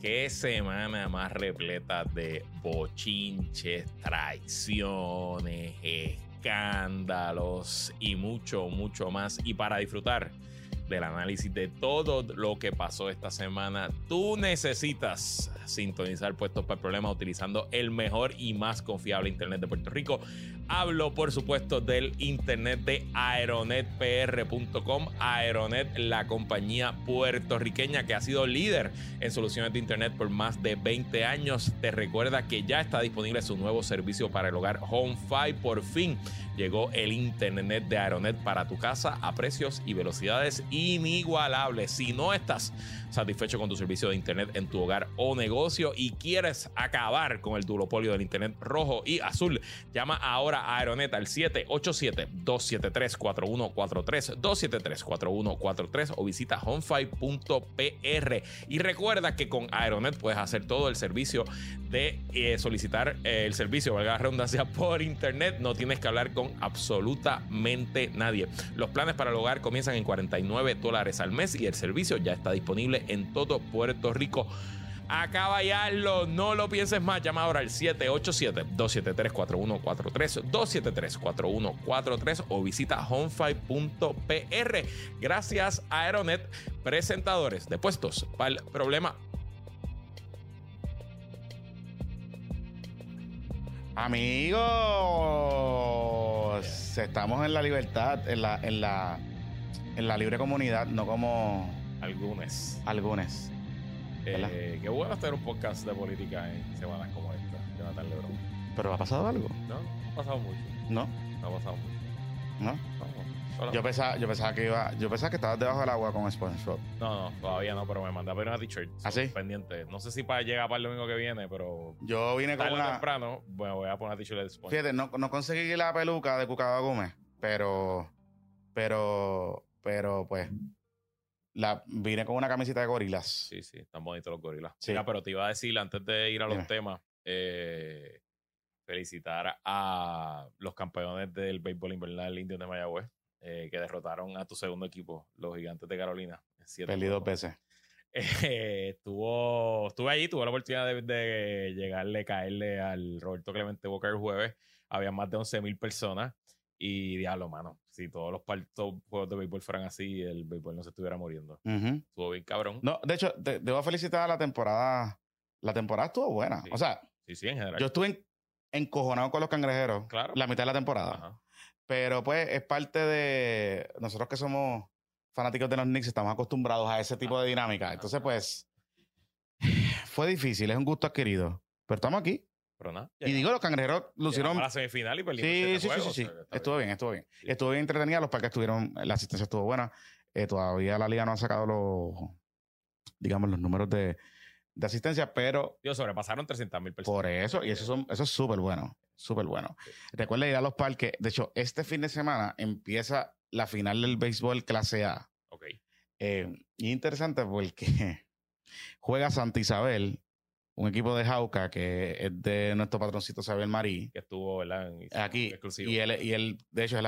qué semana más repleta de bochinches, traiciones, escándalos y mucho, mucho más. Y para disfrutar del análisis de todo lo que pasó esta semana, tú necesitas sintonizar puestos para el problema utilizando el mejor y más confiable Internet de Puerto Rico. Hablo, por supuesto, del Internet de aeronetpr.com. Aeronet, la compañía puertorriqueña que ha sido líder en soluciones de Internet por más de 20 años. Te recuerda que ya está disponible su nuevo servicio para el hogar HomeFi. Por fin llegó el Internet de Aeronet para tu casa a precios y velocidades inigualables. Si no estás satisfecho con tu servicio de Internet en tu hogar o negocio y quieres acabar con el duopolio del Internet rojo y azul, llama ahora a Aeronet al 787-273-4143, 273-4143 o visita homefive.pr. Y recuerda que con Aeronet puedes hacer todo el servicio de eh, solicitar eh, el servicio, valga la redundancia, por Internet. No tienes que hablar con absolutamente nadie. Los planes para el hogar comienzan en 49 dólares al mes y el servicio ya está disponible en todo Puerto Rico. Ya, no lo pienses más. Llama ahora al 787-273-4143, 273-4143 o visita homefive.pr. Gracias a Aeronet, presentadores de puestos para el problema. Amigos, estamos en la libertad, en la, en la, en la libre comunidad, no como algunos. Algunos. Eh, qué bueno hacer un podcast de política en semanas como esta, Jonathan Lebron. ¿Pero ha pasado algo? No, no ha pasado mucho. ¿No? No ha pasado mucho. ¿No? Yo pensaba, yo pensaba que iba, yo pensaba que estabas debajo del agua con SpongeBob. No, no, todavía no, pero me mandé a una t-shirt. ¿Ah, sí? Pendiente. No sé si para llegar para el domingo que viene, pero. Yo vine con una. temprano, bueno, voy a poner una t-shirt de SpongeBob. Fíjate, no, no conseguí la peluca de Cucaba Gómez, pero. Pero. Pero, pues. La, vine con una camiseta de gorilas. Sí, sí, están bonitos los gorilas. Sí. Mira, pero te iba a decir, antes de ir a los temas, eh, felicitar a los campeones del béisbol invernal Indios de Mayagüez, eh, que derrotaron a tu segundo equipo, los Gigantes de Carolina. Perdí dos veces. Eh, estuvo, estuve allí, tuve la oportunidad de, de, llegarle, caerle al Roberto Clemente Boca el jueves. Había más de 11 mil personas. Y diablo, mano, si todos los juegos de béisbol fueran así, el béisbol no se estuviera muriendo. Estuvo bien cabrón. No, de hecho, te, debo felicitar a la temporada. La temporada estuvo buena. O sea, sí, sí, en general. Yo estuve encojonado con los cangrejeros claro. la mitad de la temporada. Pero pues es parte de nosotros que somos fanáticos de los Knicks, estamos acostumbrados a ese tipo de dinámica. Entonces, pues, fue difícil, es un gusto adquirido. Pero estamos aquí. Pero nada. Y digo, los cangrejeros lucieron. A la semifinal y perdimos. Sí, sí, sí, sí, Estuvo bien, estuvo bien. Estuvo bien entretenida, los parques estuvieron, la asistencia estuvo buena. Eh, todavía la liga no ha sacado los, digamos, los números de, de asistencia, pero. Dios, sobrepasaron 300 mil personas. Por eso, y eso, son, eso es súper bueno. Súper bueno. Recuerda ir a los parques. De hecho, este fin de semana empieza la final del béisbol clase A. Ok. Eh, interesante porque juega Santa Isabel un equipo de Jauca que es de nuestro patroncito Xavier Marí. Que estuvo aquí. Y él, y él, de hecho, es el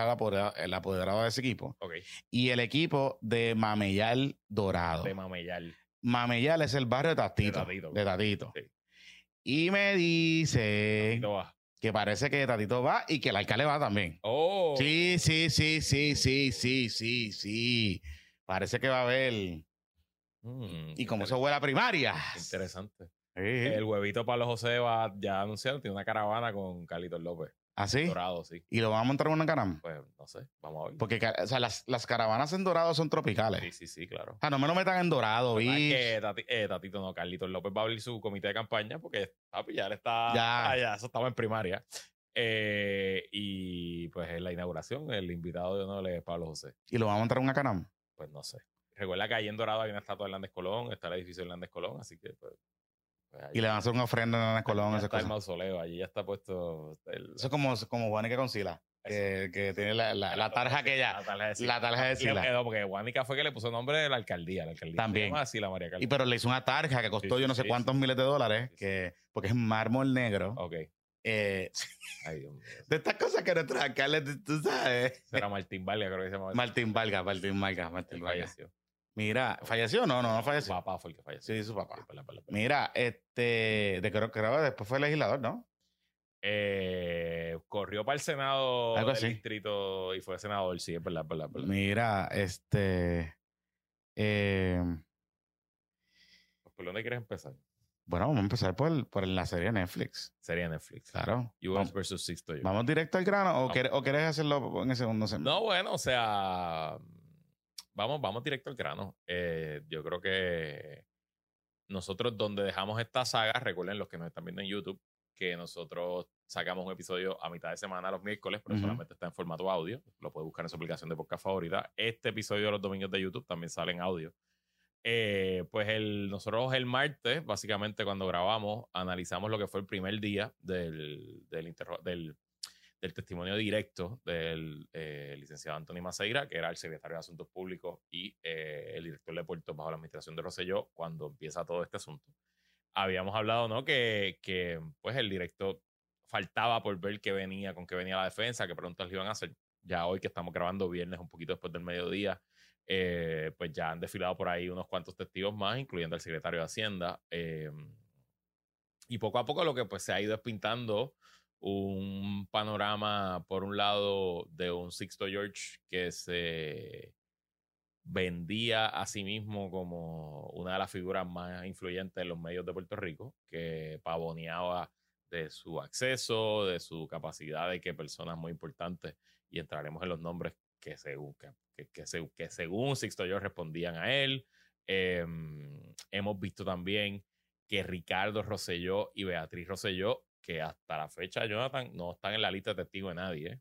apoderado, de ese equipo. Okay. Y el equipo de Mameyal Dorado. De Mameyal. Mameyal es el barrio de Tatito. De Tatito. Y me dice que parece que Tatito va y que el alcalde va también. Oh. Sí, sí, sí, sí, sí, sí, sí, sí. Parece que va a haber. Mm, y como eso fue la primaria. Interesante. El huevito para los José va ya anunciado, tiene una caravana con Carlitos López. ¿Ah, sí? Dorado, sí. ¿Y lo van a montar en una caravana? Pues no sé, vamos a ver. Porque o sea, las, las, caravanas en Dorado son tropicales. Sí, sí, sí, claro. O sea, no me lo metan en Dorado, vi. que eh, Tatito no, Carlitos López va a abrir su comité de campaña porque papi, ya está. Ya. Ah, ya, eso estaba en primaria. Eh, y pues en la inauguración, el invitado de honor es Pablo José. ¿Y lo van a montar en una caravana? Pues no sé. Recuerda que ahí en Dorado hay una estatua de Hernández Colón, está el edificio de Hernández Colón, así que pues, y le van a hacer una ofrenda en Ana Colón. Está el mausoleo, allí ya está puesto. Eso es como, como Juanica con Sila. Que, que, tiene la, la, la tarja que ya. La tarja de La tarja de Sila. Quedó porque Juanica fue que le puso nombre de la alcaldía. La alcaldía También. La María Y pero le hizo una tarja que costó yo no sé cuántos miles de dólares. que Porque es mármol negro. Ok. Eh, Ay, Dios mío. De estas cosas que nuestros alcaldes, tú sabes. Era Martín Valga, creo que se llama. Martín Valga, Martín Valga, Martín Valga. Mira, ¿falleció? No, no, no falleció. Su papá fue el que falleció. Sí, su papá. Mira, este, de creo que después fue legislador, ¿no? Eh, corrió para el Senado del distrito y fue senador, sí, es verdad, es verdad, Mira, este. Eh, ¿Por dónde quieres empezar? Bueno, vamos a empezar por, por la serie Netflix. Serie Netflix. Claro. US versus Sixto ¿Vamos directo al grano o, quieres, o quieres hacerlo en el segundo No, bueno, o sea. Vamos, vamos directo al grano. Eh, yo creo que nosotros, donde dejamos esta saga, recuerden los que nos están viendo en YouTube, que nosotros sacamos un episodio a mitad de semana los miércoles, pero solamente está en formato audio. Lo puedes buscar en su aplicación de podcast favorita. Este episodio de los domingos de YouTube también sale en audio. Eh, pues el, nosotros el martes, básicamente cuando grabamos, analizamos lo que fue el primer día del, del, del, del testimonio directo del eh, licenciado Antonio Maceira, que era el secretario de Asuntos Públicos y eh, el director de puertos bajo la administración de Rosselló, cuando empieza todo este asunto habíamos hablado, ¿no? Que, que pues el directo faltaba por ver qué venía, con qué venía la defensa, qué preguntas le iban a hacer. Ya hoy que estamos grabando viernes, un poquito después del mediodía, eh, pues ya han desfilado por ahí unos cuantos testigos más, incluyendo el secretario de Hacienda. Eh, y poco a poco lo que pues se ha ido es pintando un panorama, por un lado, de un Sixto George que se vendía a sí mismo como una de las figuras más influyentes en los medios de Puerto Rico, que pavoneaba de su acceso, de su capacidad de que personas muy importantes, y entraremos en los nombres que según, que, que, según Sixto yo respondían a él. Em, hemos visto también que Ricardo Rosselló y Beatriz Rosselló, que hasta la fecha, Jonathan, no están en la lista de testigos de nadie,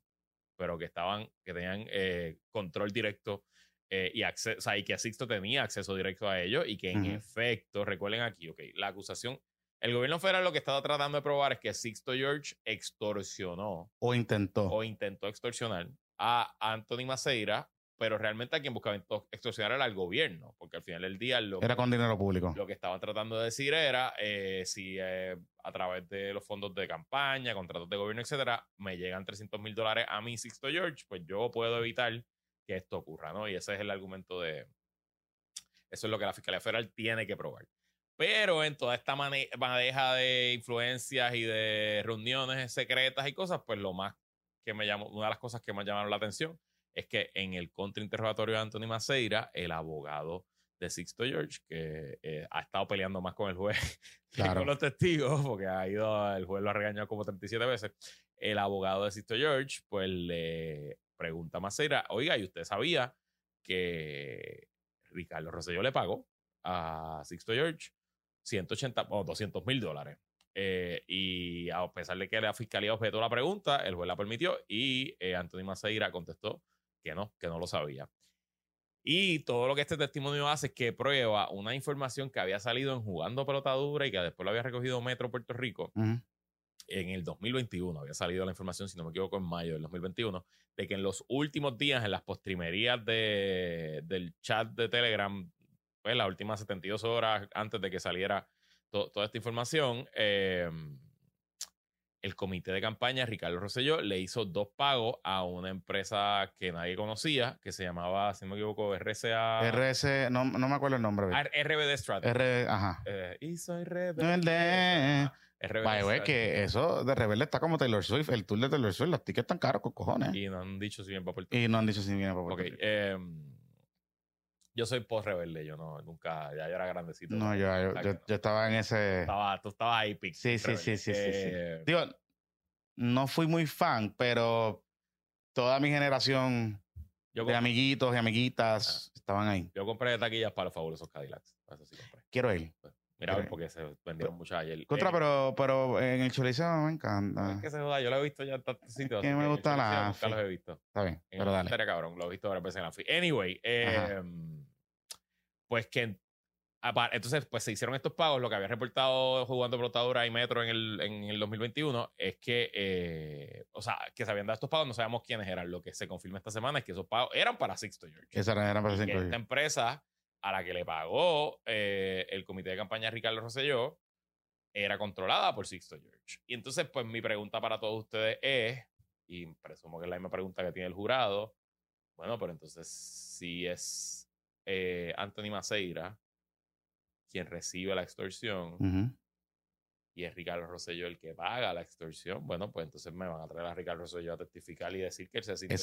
pero que estaban, que tenían eh, control directo eh, y, acceso, y que Sixto tenía acceso directo a ellos y que en efecto, recuerden aquí, ok, la acusación, el gobierno federal lo que estaba tratando de probar es que Sixto George extorsionó. O intentó. O intentó extorsionar a Anthony Maceira, pero realmente a quien buscaba extorsionar era al gobierno, porque al final del día... Lo era con dinero público. Lo que estaban tratando de decir era, eh, si eh, a través de los fondos de campaña, contratos de gobierno, etcétera, me llegan 300 mil dólares a mí, Sixto George, pues yo puedo evitar que esto ocurra, ¿no? Y ese es el argumento de... Eso es lo que la Fiscalía Federal tiene que probar. Pero en toda esta maneja de influencias y de reuniones secretas y cosas, pues lo más que me llamó, una de las cosas que me llamaron la atención es que en el contrainterrogatorio de Anthony Maceira, el abogado de Sixto George, que eh, ha estado peleando más con el juez que con los testigos, porque ha ido, el juez lo ha regañado como 37 veces, el abogado de Sixto George, pues le pregunta Maceira, oiga, ¿y usted sabía que Ricardo Rosselló le pagó a Sixto George 180 o 200 mil dólares? Eh, y a pesar de que la fiscalía objetó la pregunta, el juez la permitió y eh, Antonio Maceira contestó que no, que no lo sabía. Y todo lo que este testimonio hace es que prueba una información que había salido en Jugando Pelotadura y que después lo había recogido Metro Puerto Rico, en el 2021, había salido la información, si no me equivoco, en mayo del 2021, de que en los últimos días, en las postrimerías de, del chat de Telegram, pues las últimas 72 horas antes de que saliera toda esta información, em, el comité de campaña, Ricardo Rosselló, le hizo dos pagos a una empresa que nadie conocía, que se llamaba, si no me equivoco, RCA. RC, no, no me acuerdo el nombre. RBD Strategy. R, ajá. Eh, y soy rebelde. Vaya, que eso de Rebelde está como Taylor Swift, el tour de Taylor Swift, los tickets están caros con cojones. Y no han dicho si bien para Puerto Rico. Y no han dicho si bien para Puerto Rico. Em, yo soy post-rebelde, yo no, nunca, ya yo era grandecito. No, yo, yo, yo, estaba en ese... Estaba, tú estabas ahí, Pix. Sí, sí, sí, sí, sí, sí. Eh, Digo, no fui muy fan, pero toda mi generación de amiguitos y amiguitas estaban ahí. Yo compré taquillas para los fabulosos Cadillacs. Eso sí compré. Quiero ir. Pues, Mira, porque se vendieron muchas ayer. Contra, pero, pero en el Choliseo me encanta. Es que se joda, yo lo he visto ya en tantos sitios. Que me gusta la. Nunca los he visto. Está bien, en pero dale. Estaría cabrón, lo he visto varias veces en la FI. Anyway, eh, pues que. Entonces, pues se hicieron estos pagos. Lo que había reportado jugando Protadura y Metro en el, en el 2021 es que, eh, o sea, que se habían dado estos pagos, no sabemos quiénes eran. Lo que se confirma esta semana es que esos pagos eran para Sixto George. Esos eran para Sixto George. Esta empresa a la que le pagó eh, el comité de campaña Ricardo Rosselló era controlada por Sixto George. Y entonces, pues mi pregunta para todos ustedes es, y presumo que es la misma pregunta que tiene el jurado, bueno, pero entonces si es eh, Anthony Maceira quien recibe la extorsión y es Ricardo Rosselló el que paga la extorsión, bueno, pues entonces me van a traer a Ricardo Rosselló a testificar y decir que él se ha sido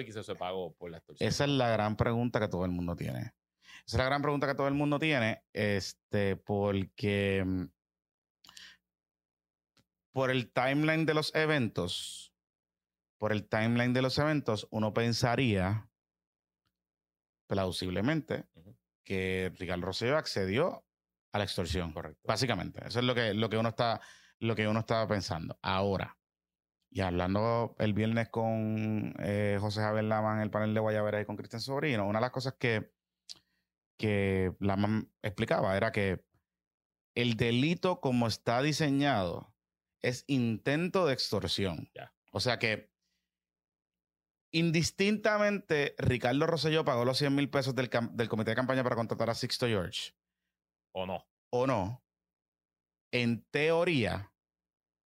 y que ese pago por la extorsión. Esa es la gran pregunta que todo el mundo tiene. Esa es la gran pregunta que todo el mundo tiene, este, porque mm, por el timeline de los eventos, por el timeline de los eventos, uno pensaría plausiblemente que Ricardo Rosselló accedió a la extorsión. Correcto. Básicamente. Eso es lo que, lo que uno está, lo que uno estaba pensando. Ahora, y hablando el viernes con eh, José Javier Lama en el panel de Guayabera y con Cristian Sobrino, una de las cosas que, que Lama explicaba era que el delito como está diseñado es intento de extorsión. O sea que indistintamente Ricardo Rosselló pagó los 100 mil pesos del, del comité de campaña para contratar a Sixto George o no. O no. En teoría,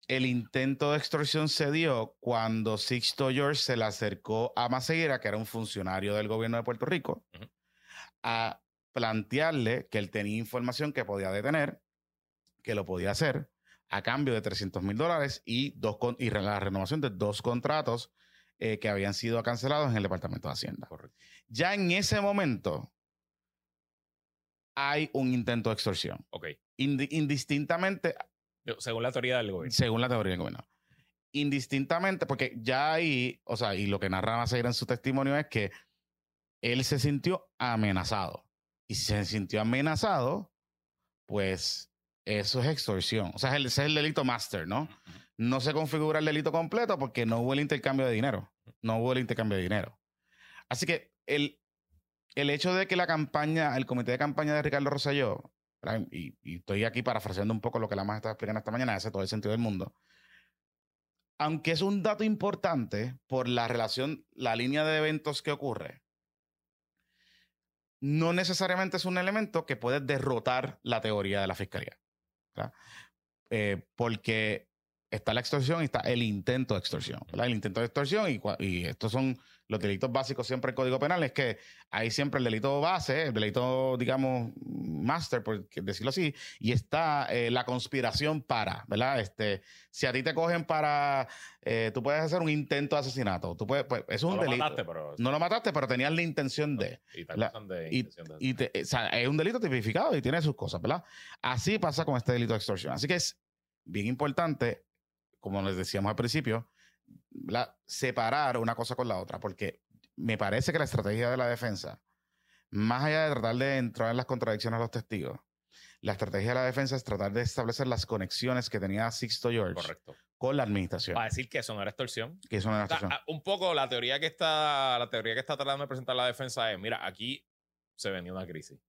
el intento de extorsión se dio cuando Sixto George se le acercó a Maceira, que era un funcionario del gobierno de Puerto Rico, a plantearle que él tenía información que podía detener, que lo podía hacer, a cambio de 300 mil dólares y, dos y la renovación de dos contratos eh, que habían sido cancelados en el Departamento de Hacienda. Ya en ese momento, hay un intento de extorsión. Ok. indistintamente. Según la teoría del gobierno. Según la teoría del gobierno. Indistintamente, porque ya ahí, o sea, y lo que narra Maceira en su testimonio es que él se sintió amenazado. Y si se sintió amenazado, pues eso es extorsión. O sea, ese es el delito master, ¿no? No se configura el delito completo porque no hubo el intercambio de dinero. No hubo el intercambio de dinero. Así que el, el hecho de que la campaña, el comité de campaña de Ricardo Rosselló, y, estoy aquí parafraseando un poco lo que la más estaba explicando esta mañana, hace todo el sentido del mundo. Aunque es un dato importante por la relación, la línea de eventos que ocurre, no necesariamente es un elemento que puede derrotar la teoría de la fiscalía. Eh, porque está la extorsión y está el intento de extorsión. El intento de extorsión y, y estos son los delitos básicos siempre el Código Penal es que hay siempre el delito base, el delito, digamos, master, por decirlo así, y está eh, la conspiración para, ¿verdad? Este, si a ti te cogen para, eh, tú puedes hacer un intento de asesinato, tú puedes, pues, es un delito. Mataste, pero, no lo mataste, pero tenías la intención de. Y, de, y, o sea, es un delito tipificado y tiene sus cosas, ¿verdad? Así pasa con este delito de extorsión. Así que es bien importante, como les decíamos al principio, la, separar una cosa con la otra, porque me parece que la estrategia de la defensa, más allá de tratar de entrar en las contradicciones a los testigos, la estrategia de la defensa es tratar de establecer las conexiones que tenía Sixto George con la administración. Para decir que eso no era extorsión. Que eso no era extorsión. un poco la teoría que está, la teoría que está tratando de presentar la defensa es, mira, aquí se venía una crisis.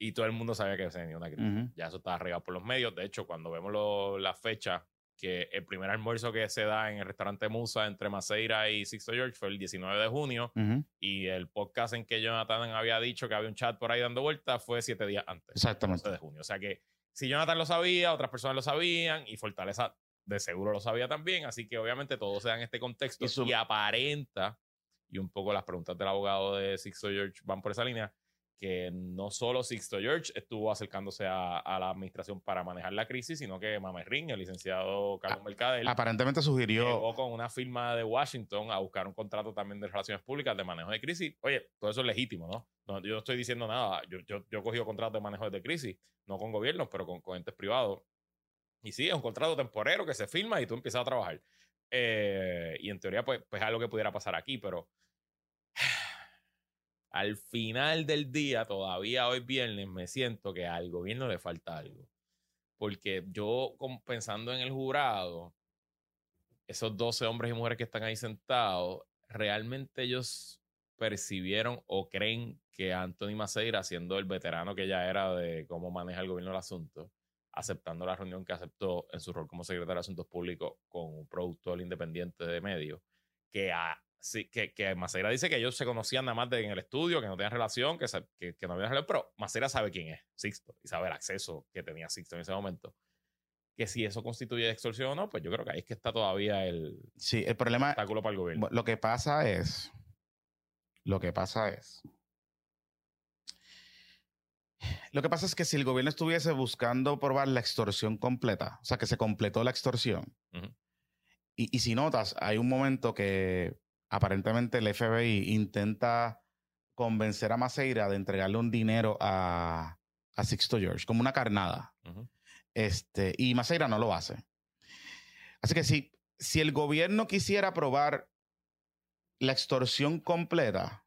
Y todo el mundo sabía que se venía una crisis. Ya eso estaba regado por los medios. De hecho, cuando vemos la fecha que el primer almuerzo que se da en el restaurante Musa entre Maceira y Sixto George fue el 19 de junio y el podcast en que Jonathan había dicho que había un chat por ahí dando vueltas fue siete días antes. Exactamente. de junio. O sea que si Jonathan lo sabía, otras personas lo sabían y Fortaleza de seguro lo sabía también, así que obviamente todo se da en este contexto y, y aparenta, y un poco las preguntas del abogado de Sixto George van por esa línea, que no solo Sixto George estuvo acercándose a, la administración para manejar la crisis, sino que Ring, el licenciado Carlos ah, Mercadel, aparentemente sugirió llegó con una firma de Washington a buscar un contrato también de relaciones públicas de manejo de crisis. Oye, todo eso es legítimo, ¿no? yo no estoy diciendo nada. Yo, yo, yo he cogido contratos de manejo de crisis, no con gobiernos, pero con, entes privados. Y sí, es un contrato temporero que se firma y tú empiezas a trabajar. Eh, y en teoría, pues, pues es algo que pudiera pasar aquí, pero al final del día, todavía hoy viernes, me siento que al gobierno le falta algo. Porque yo, pensando en el jurado, esos 12 hombres y mujeres que están ahí sentados, realmente ellos percibieron o creen que Anthony Maceira, siendo el veterano que ya era de cómo maneja el gobierno el asunto, aceptando la reunión que aceptó en su rol como secretario de Asuntos Públicos con un productor independiente de medios, que a sí, que, que Maceira dice que ellos se conocían nada más en el estudio, que no tenían relación, que, que, que no había relación, pero Maceira sabe quién es Sixto y sabe el acceso que tenía Sixto en ese momento. Que si eso constituye extorsión o no, pues yo creo que ahí es que está todavía el, sí, el problema, obstáculo para el gobierno. Lo que pasa es, lo que pasa es Lo que pasa es que si el gobierno estuviese buscando probar la extorsión completa, o sea, que se completó la extorsión, y, si notas, hay un momento que aparentemente el FBI intenta convencer a Maceira de entregarle un dinero a, a Sixto George, como una carnada. este, y Maceira no lo hace. Así que si, si el gobierno quisiera probar la extorsión completa,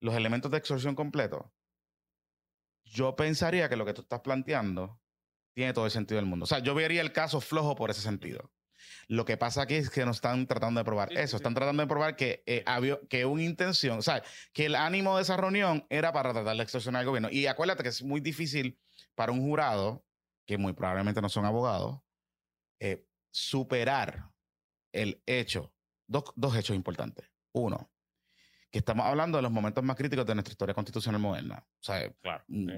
los elementos de extorsión completo, yo pensaría que lo que tú estás planteando tiene todo el sentido del mundo. O sea, yo vería el caso flojo por ese sentido. Lo que pasa aquí es que no están tratando de probar eso, están tratando de probar que eh, había que una intención, o sea, que el ánimo de esa reunión era para tratar de extorsionar al gobierno. Y acuérdate que es muy difícil para un jurado, que muy probablemente no son abogados, eh, superar el hecho, dos, dos hechos importantes. Uno, que estamos hablando de los momentos más críticos de nuestra historia constitucional moderna. O sea, un,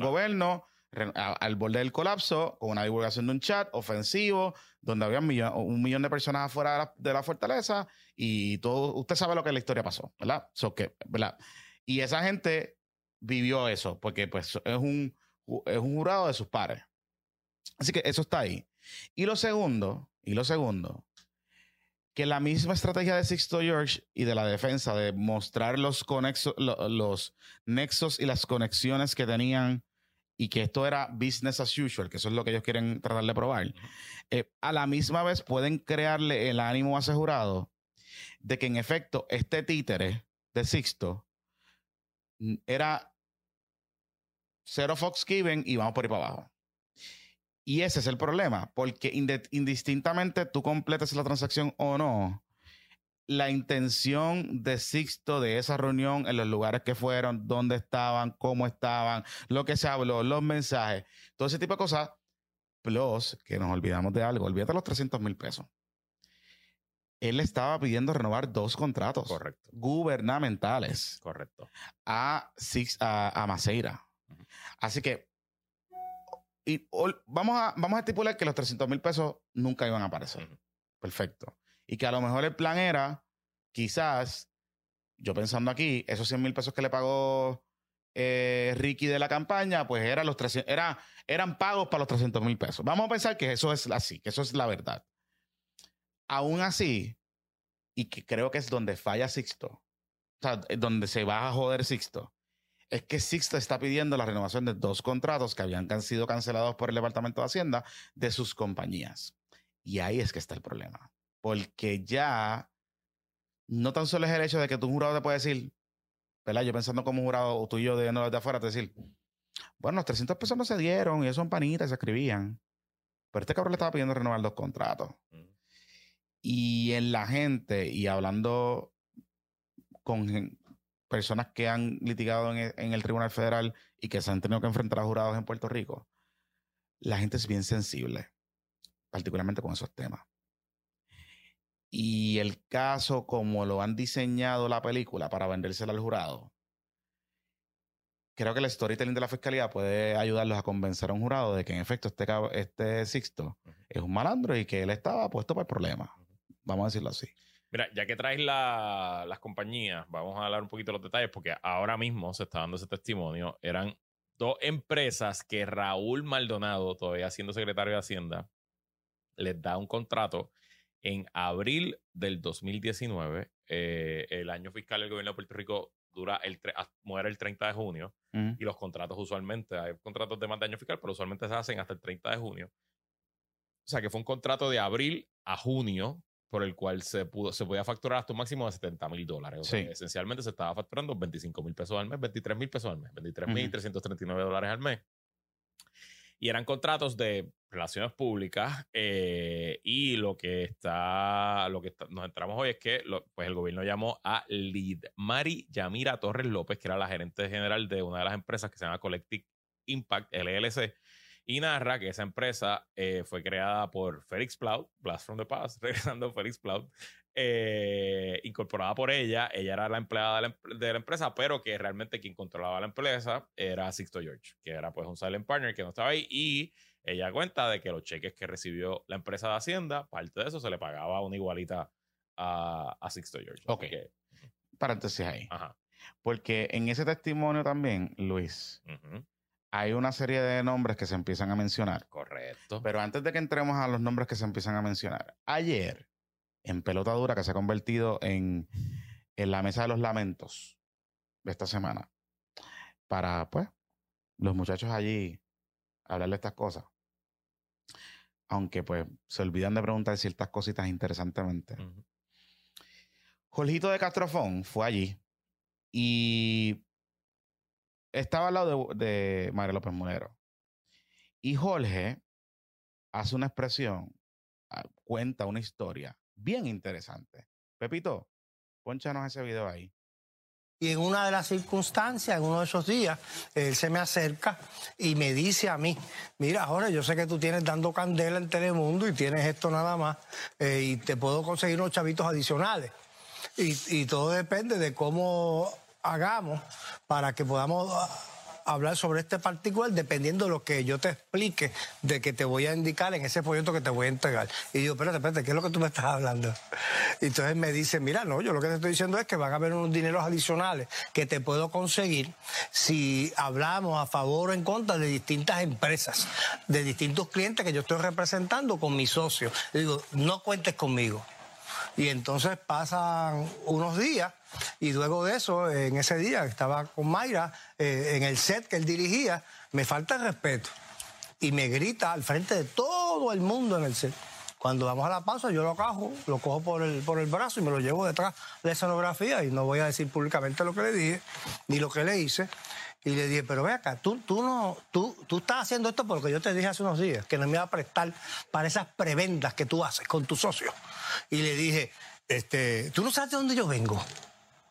gobierno al borde del colapso, con una divulgación de un chat ofensivo, donde había un millón, de personas afuera de la, fortaleza y todo, usted sabe lo que la historia pasó, ¿verdad? que, ¿verdad? Y esa gente vivió eso, porque pues es un, es un jurado de sus pares. Así que eso está ahí. Y lo segundo, y lo segundo, que la misma estrategia de Sixto George y de la defensa de mostrar los, los nexos y las conexiones que tenían y que esto era business as usual, que eso es lo que ellos quieren tratar de probar, eh, a la misma vez pueden crearle el ánimo asegurado de que en efecto este títere de Sixto era cero Fox Given y vamos por ahí para abajo. Y ese es el problema, porque indistintamente tú completes la transacción o no, la intención de Sixto de esa reunión, en los lugares que fueron, dónde estaban, cómo estaban, lo que se habló, los mensajes, todo ese tipo de cosas. Plus, que nos olvidamos de algo, olvídate los 300 mil pesos. Él estaba pidiendo renovar dos contratos Correcto. gubernamentales. Correcto. A, Six, a, Maceira. Así que y, vamos, a, vamos a estipular que los 300 mil pesos nunca iban a aparecer. Perfecto y que a lo mejor el plan era, quizás, yo pensando aquí, esos 100 mil pesos que le pagó eh, Ricky de la campaña, pues eran, los era, eran pagos para los 300 mil pesos. Vamos a pensar que eso es así, que eso es la verdad. Aún así, y que creo que es donde falla Sixto, o sea, donde se va a joder Sixto, es que Sixto está pidiendo la renovación de dos contratos que habían sido cancelados por el Departamento de Hacienda de sus compañías. Y ahí es que está el problema. Porque ya no tan solo es el hecho de que tu jurado te puede decir, ¿verdad? Yo pensando como jurado, o tú y yo de, de afuera, te decir, bueno, los 300 pesos no se dieron y eso son panitas se escribían. Pero este cabrón le estaba pidiendo renovar dos contratos. Mm. Y en la gente, y hablando con personas que han litigado en el, en el, Tribunal Federal y que se han tenido que enfrentar a jurados en Puerto Rico, la gente es bien sensible, particularmente con esos temas. Y el caso, como lo han diseñado la película para vendérsela al jurado, creo que el storytelling de la fiscalía puede ayudarlos a convencer a un jurado de que en efecto este, este Sixto es un malandro y que él estaba puesto para el problema. Vamos a decirlo así. Mira, ya que traes las compañías, vamos a hablar un poquito de los detalles, porque ahora mismo se está dando ese testimonio. Eran dos empresas que Raúl Maldonado, todavía siendo secretario de Hacienda, les da un contrato en abril del 2019. Eh, el año fiscal del gobierno de Puerto Rico dura el muere el 30 de junio y los contratos usualmente, hay contratos de más de año fiscal, pero usualmente se hacen hasta el 30 de junio. O sea que fue un contrato de abril a junio por el cual se, pudo, se podía facturar hasta un máximo de 70 mil dólares. O sea, esencialmente se estaba facturando 25 mil pesos al mes, 23 mil pesos al mes, 23 mil 339 dólares al mes. Y eran contratos de relaciones públicas eh, y lo que está, lo que nos entramos hoy es que pues el gobierno llamó a Mari Yamira Torres López, que era la gerente general de una de las empresas que se llama Collective Impact, LLC, y narra que esa empresa eh, fue creada por Felix Ploud, Blast from the Past, regresando a Ploud, eh, incorporada por ella. Ella era la empleada de la, empresa, pero que realmente quien controlaba la empresa era Sixto George, que era pues un silent partner que no estaba ahí. Y ella cuenta de que los cheques que recibió la empresa de Hacienda, parte de eso se le pagaba una igualita a, a Sixto George. Ok. Paréntesis ahí. Ajá. Porque en ese testimonio también, Luis, hay una serie de nombres que se empiezan a mencionar. Correcto. Pero antes de que entremos a los nombres que se empiezan a mencionar, ayer, en pelota dura, que se ha convertido en, en la mesa de los lamentos de esta semana, para, pues, los muchachos allí hablarle estas cosas. Aunque, pues, se olvidan de preguntar ciertas cositas interesantemente. Jorgito de Castrofón fue allí y estaba al lado de, de María López Mulero. Y Jorge hace una expresión, ah, cuenta una historia bien interesante. Pepito, ponchanos ese video ahí. Y en una de las circunstancias, en uno de esos días, él se me acerca y me dice a mí, mira, Jorge, yo sé que tú tienes dando candela en Telemundo y tienes esto nada más, eh, y te puedo conseguir unos chavitos adicionales. Y, todo depende de cómo hagamos para que podamos hablar sobre este particular dependiendo de lo que yo te explique de que te voy a indicar en ese proyecto que te voy a entregar. Y digo, espérate, espérate, ¿qué es lo que tú me estás hablando? Y entonces me dice, mira, no, yo lo que te estoy diciendo es que van a haber unos dineros adicionales que te puedo conseguir si hablamos a favor o en contra de distintas empresas, de distintos clientes que yo estoy representando con mis socios. Y digo, no cuentes conmigo. Y entonces pasan unos días y luego de eso, en ese día estaba con Mayra, eh, en el set que él dirigía, me falta el respeto. Y me grita al frente de todo el mundo en el set. Cuando vamos a la pausa, yo lo cojo, lo cojo por el, por el brazo y me lo llevo detrás de la escenografía y no voy a decir públicamente lo que le dije ni lo que le hice. Y le dije, pero ve acá, tú, tú, no, tú, tú estás haciendo esto porque yo te dije hace unos días que no me iba a prestar para esas prebendas que tú haces con tu socio. Y le dije, este, tú no sabes de dónde yo vengo.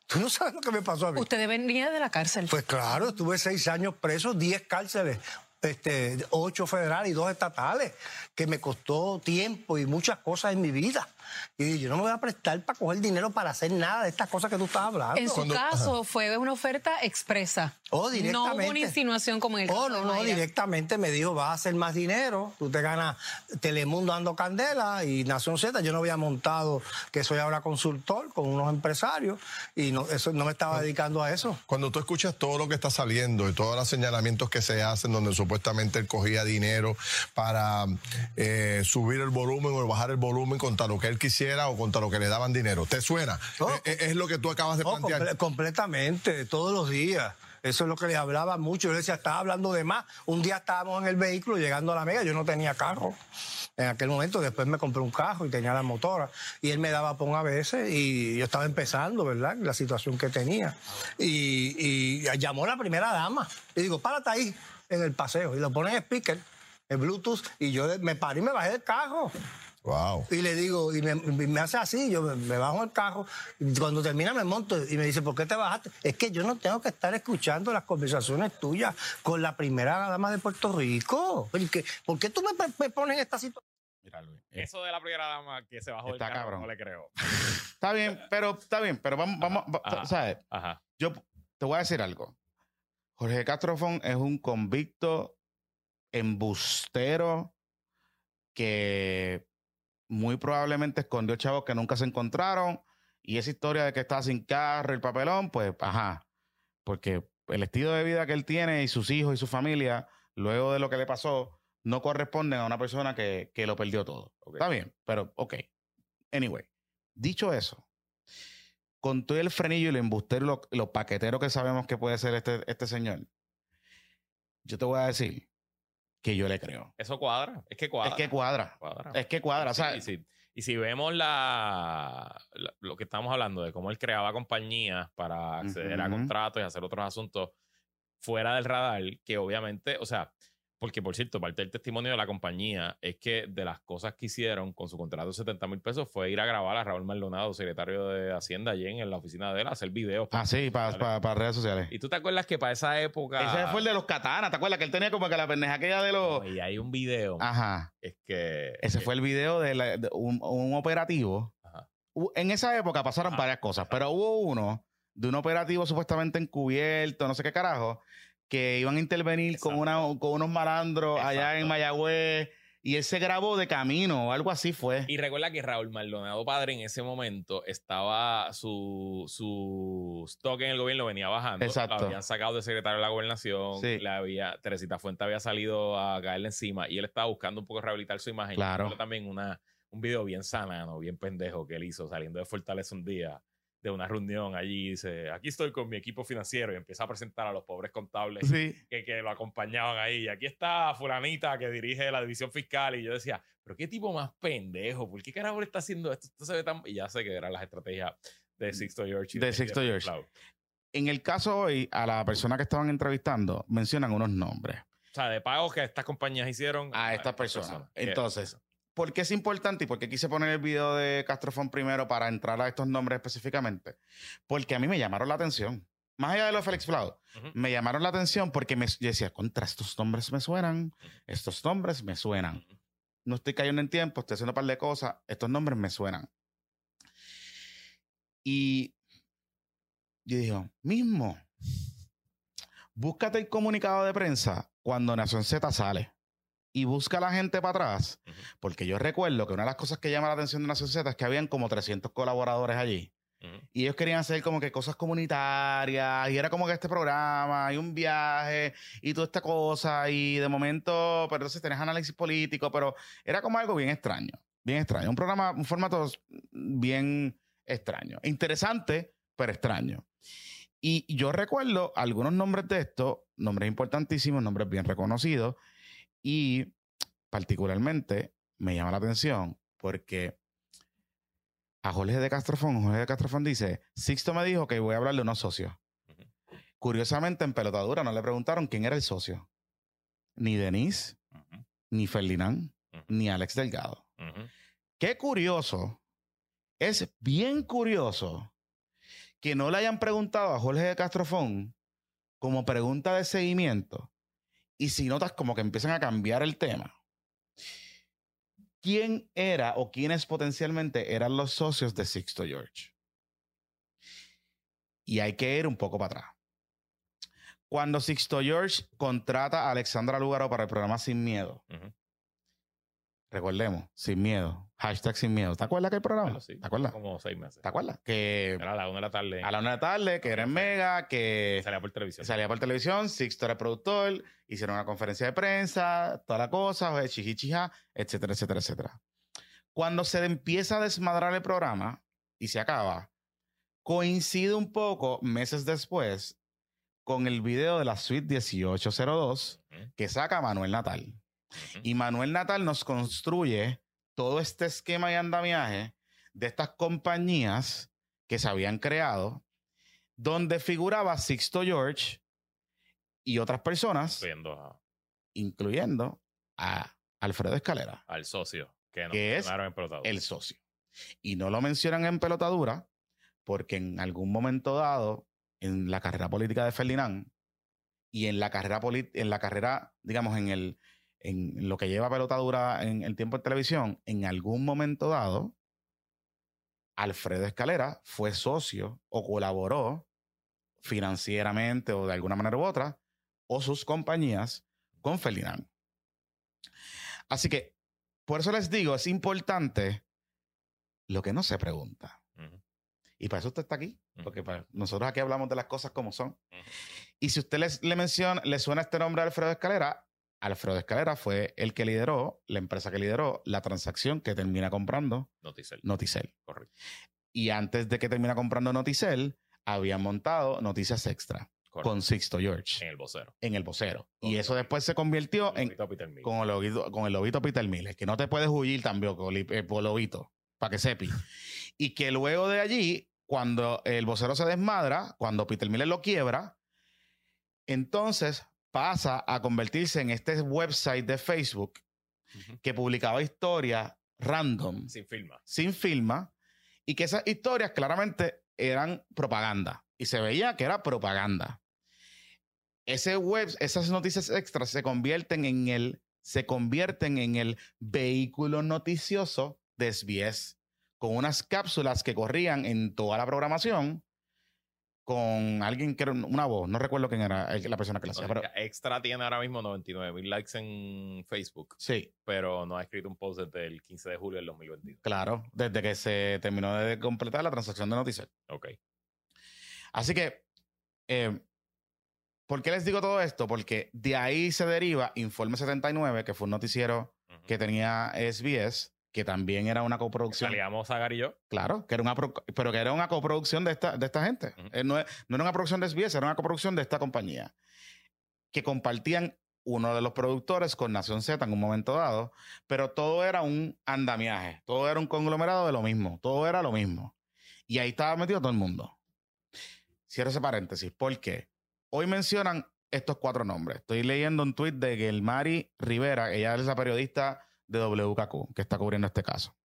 Tú no sabes lo que me pasó a mí. Usted venía de la cárcel. Pues claro, estuve seis años preso, diez cárceles, este, ocho federales y dos estatales, que me costó tiempo y muchas cosas en mi vida. Y yo no me voy a prestar para coger dinero para hacer nada de estas cosas que tú estás hablando. En su caso, fue una oferta expresa. Oh, directamente. No una insinuación como el Oh, no, no, directamente me dijo, vas a hacer más dinero, tú te ganas Telemundo dando candela y Nación Z. Yo no había montado que soy ahora consultor con unos empresarios y no, eso, no me estaba dedicando a eso. Cuando tú escuchas todo lo que está saliendo y todos los señalamientos que se hacen donde supuestamente él cogía dinero para eh, subir el volumen o bajar el volumen contra lo que él quisiera o contra lo que le daban dinero, ¿te suena? Eh, eh, es, lo que tú acabas de plantear. completamente, todos los días. Eso es lo que le hablaba mucho. Yo le decía, estaba hablando de más. Un día estábamos en el vehículo llegando a la mega, yo no tenía carro en aquel momento. Después me compré un carro y tenía la motora. Y él me daba pon a veces y yo estaba empezando, ¿verdad? La situación que tenía. Y, llamó la primera dama. Y digo, párate ahí en el paseo. Y lo pone en speaker, el Bluetooth. Y yo me paré y me bajé del carro. Y le digo, y me, hace así, yo me, bajo el carro, y cuando termina me monto y me dice, ¿por qué te bajaste? Es que yo no tengo que estar escuchando las conversaciones tuyas con la primera dama de Puerto Rico. ¿Por qué, tú me, pones en esta situación? Mira, Luis, eh. eso de la primera dama que se bajó del carro, cabrón. no le creo. Está bien, pero está bien, pero vamos, vamos, ¿sabes? Ajá. Yo te voy a decir algo. Jorge Castrofón es un convicto embustero que muy probablemente escondió chavos que nunca se encontraron. Y esa historia de que está sin carro, el papelón, pues, ajá. Porque el estilo de vida que él tiene y sus hijos y su familia, luego de lo que le pasó, no corresponden a una persona que, lo perdió todo. Está bien, pero ok. Anyway, dicho eso, con todo el frenillo y el embustero, lo, paquetero que sabemos que puede ser este, este señor, yo te voy a decir que yo le creo. Eso cuadra, es que cuadra. Es que cuadra. Es que cuadra. y, si, vemos la, lo que estamos hablando de cómo él creaba compañías para acceder a contratos y hacer otros asuntos fuera del radar, que obviamente, o sea, porque, por cierto, parte del testimonio de la compañía es que de las cosas que hicieron con su contrato de 70 mil pesos fue ir a grabar a Raúl Maldonado, secretario de Hacienda, allí en, la oficina de él, a hacer videos. Ah, sí, para redes sociales. ¿Y tú te acuerdas que para esa época. Ese fue el de los katanas, ¿te acuerdas? Que él tenía como que la pendeja aquella de los. y hay un video. Ajá. Es que. Ese fue el video de, un, operativo. Ajá. En esa época pasaron varias cosas, pero hubo uno de un operativo supuestamente encubierto, no sé qué carajo, que iban a intervenir con, una, con unos malandros allá en Mayagüez y él se grabó de camino o algo así fue. Y recuerda que Raúl Maldonado padre en ese momento estaba su, su stock en el gobierno venía bajando. Exacto. Lo habían sacado de secretario de la gobernación. Sí. Le había, Teresita Fuente había salido a caerle encima y él estaba buscando un poco rehabilitar su imagen. Claro. También una, un video bien sanano, bien pendejo que él hizo saliendo de Fortaleza un día de una reunión allí dice, aquí estoy con mi equipo financiero y empieza a presentar a los pobres contables Sí. que, que lo acompañaban ahí. Y aquí está fulanita que dirige la división fiscal y yo decía, pero qué tipo más pendejo, ¿por qué carajo le está haciendo esto? Esto se ve tan... Y ya sé que eran las estrategias de Sixto George. y De Sixto Jeff George. Cloud. En el caso hoy, a la persona que estaban entrevistando, mencionan unos nombres O sea, de pagos que estas compañías hicieron a estas personas. ¿Qué? Entonces, ¿por qué es importante y por qué quise poner el video de Castrofón primero para entrar a estos nombres específicamente? Porque a mí me llamaron la atención. Más allá de lo de Félix Flado, Ujú. me llamaron la atención porque me, yo decía, contra estos nombres me suenan, estos nombres me suenan. No estoy cayendo en tiempo, estoy haciendo un par de cosas, estos nombres me suenan. Y yo digo, mismo, búscate el comunicado de prensa cuando Nación Z sale y busca a la gente para atrás, Ujú. porque yo recuerdo que una de las cosas que llama la atención de Nación Z es que habían como 300 colaboradores allí. Y ellos querían hacer como que cosas comunitarias, y era como que este programa, y un viaje, y toda esta cosa, y de momento, pero entonces tenés análisis político, pero era como algo bien extraño, bien extraño. Un programa, un formato bien extraño. Interesante, pero extraño. Y yo recuerdo algunos nombres de estos, nombres importantísimos, nombres bien reconocidos, y particularmente me llama la atención porque a Jorge de Castrofón, Jorge de Castrofón dice, Sixto me dijo que voy a hablar de unos socios. Curiosamente, en pelotadura no le preguntaron quién era el socio. Ni Denise, ni Ferdinand, ni Alex Delgado. Qué curioso, es bien curioso que no le hayan preguntado a Jorge de Castrofón como pregunta de seguimiento y si notas como que empiezan a cambiar el tema. ¿Quién era o quiénes potencialmente eran los socios de Sixto George? Y hay que ir un poco para atrás. Cuando Sixto George contrata a Alexandra Lugaro para el programa Sin Miedo. Recordemos, Sin Miedo, hashtag Sin Miedo. ¿Te acuerdas que el programa? Bueno, sí, ¿Te acuerdas? Como seis meses. ¿Te acuerdas? Que Era a la una de la tarde. a la una de la tarde, que era en Mega, que salía por televisión. salía por televisión, Sixto era el productor, hicieron una conferencia de prensa, toda la cosa, oye, chichichija, etcétera, etcétera, etcétera. Cuando se empieza a desmadrar el programa y se acaba, coincide un poco meses después con el video de la suite 1802 Ujú. que saca Manuel Natal. Y Manuel Natal nos construye todo este esquema y andamiaje de estas compañías que se habían creado, donde figuraba Sixto George y otras personas, a- incluyendo a Alfredo Escalera, al socio que, Que es mencionaron en pelotadura. el socio. Y no lo mencionan en pelotadura porque en algún momento dado, en la carrera política de Ferdinand y en la carrera, en la carrera digamos, en, el, en lo que lleva pelotadura en el tiempo de televisión, en algún momento dado, Alfredo Escalera fue socio o colaboró financieramente o de alguna manera u otra, o sus compañías con Ferdinand. Así que, por eso les digo, es importante lo que no se pregunta. Y para eso usted está aquí, porque para- nosotros aquí hablamos de las cosas como son. Y si usted les, le menciona, le suena este nombre a Alfredo Escalera, Alfredo Escalera fue el que lideró, la empresa que lideró la transacción que termina comprando Noticel. Noticel. Correcto. Y antes de que termina comprando Noticel, habían montado Noticias Extra correcto. con Sixto George En el vocero. en el vocero. Y eso después se convirtió en, Miller. con el lobito, con el lobito Peter Miller, que no te puedes huir también con el eh, lobito, para que sepi. y que luego de allí, cuando el vocero se desmadra, cuando Peter Miller lo quiebra, entonces pasa a convertirse en este website de Facebook que publicaba historias random, Sin firma. sin firma, y que esas historias claramente eran propaganda. Y se veía que era propaganda. Ese web, esas noticias extras se convierten en el, se convierten en el vehículo noticioso de SBS, con unas cápsulas que corrían en toda la programación, con alguien que era una voz, no recuerdo quién era la persona que la hacía. Pero... Extra tiene ahora mismo 99 mil likes en Facebook. Sí. Pero no ha escrito un post desde el 15 de julio del 2022. Claro, desde que se terminó de completar la transacción de noticias. Ok. Así que, eh, ¿por qué les digo todo esto? Porque de ahí se deriva Informe 79, que fue un noticiero que tenía SBS que también era una coproducción. Salíamos a Gary y yo. Claro, que era una pero que era una coproducción de esta, de esta gente. Eh, no, era una producción de SBS, era una coproducción de esta compañía. Que compartían uno de los productores con Nación Z en un momento dado, pero todo era un andamiaje, todo era un conglomerado de lo mismo, todo era lo mismo. Y ahí estaba metido todo el mundo. Cierro ese paréntesis, porque hoy mencionan estos cuatro nombres. Estoy leyendo un tuit de Gelmari Rivera, ella es la periodista de WKQ, que está cubriendo este caso.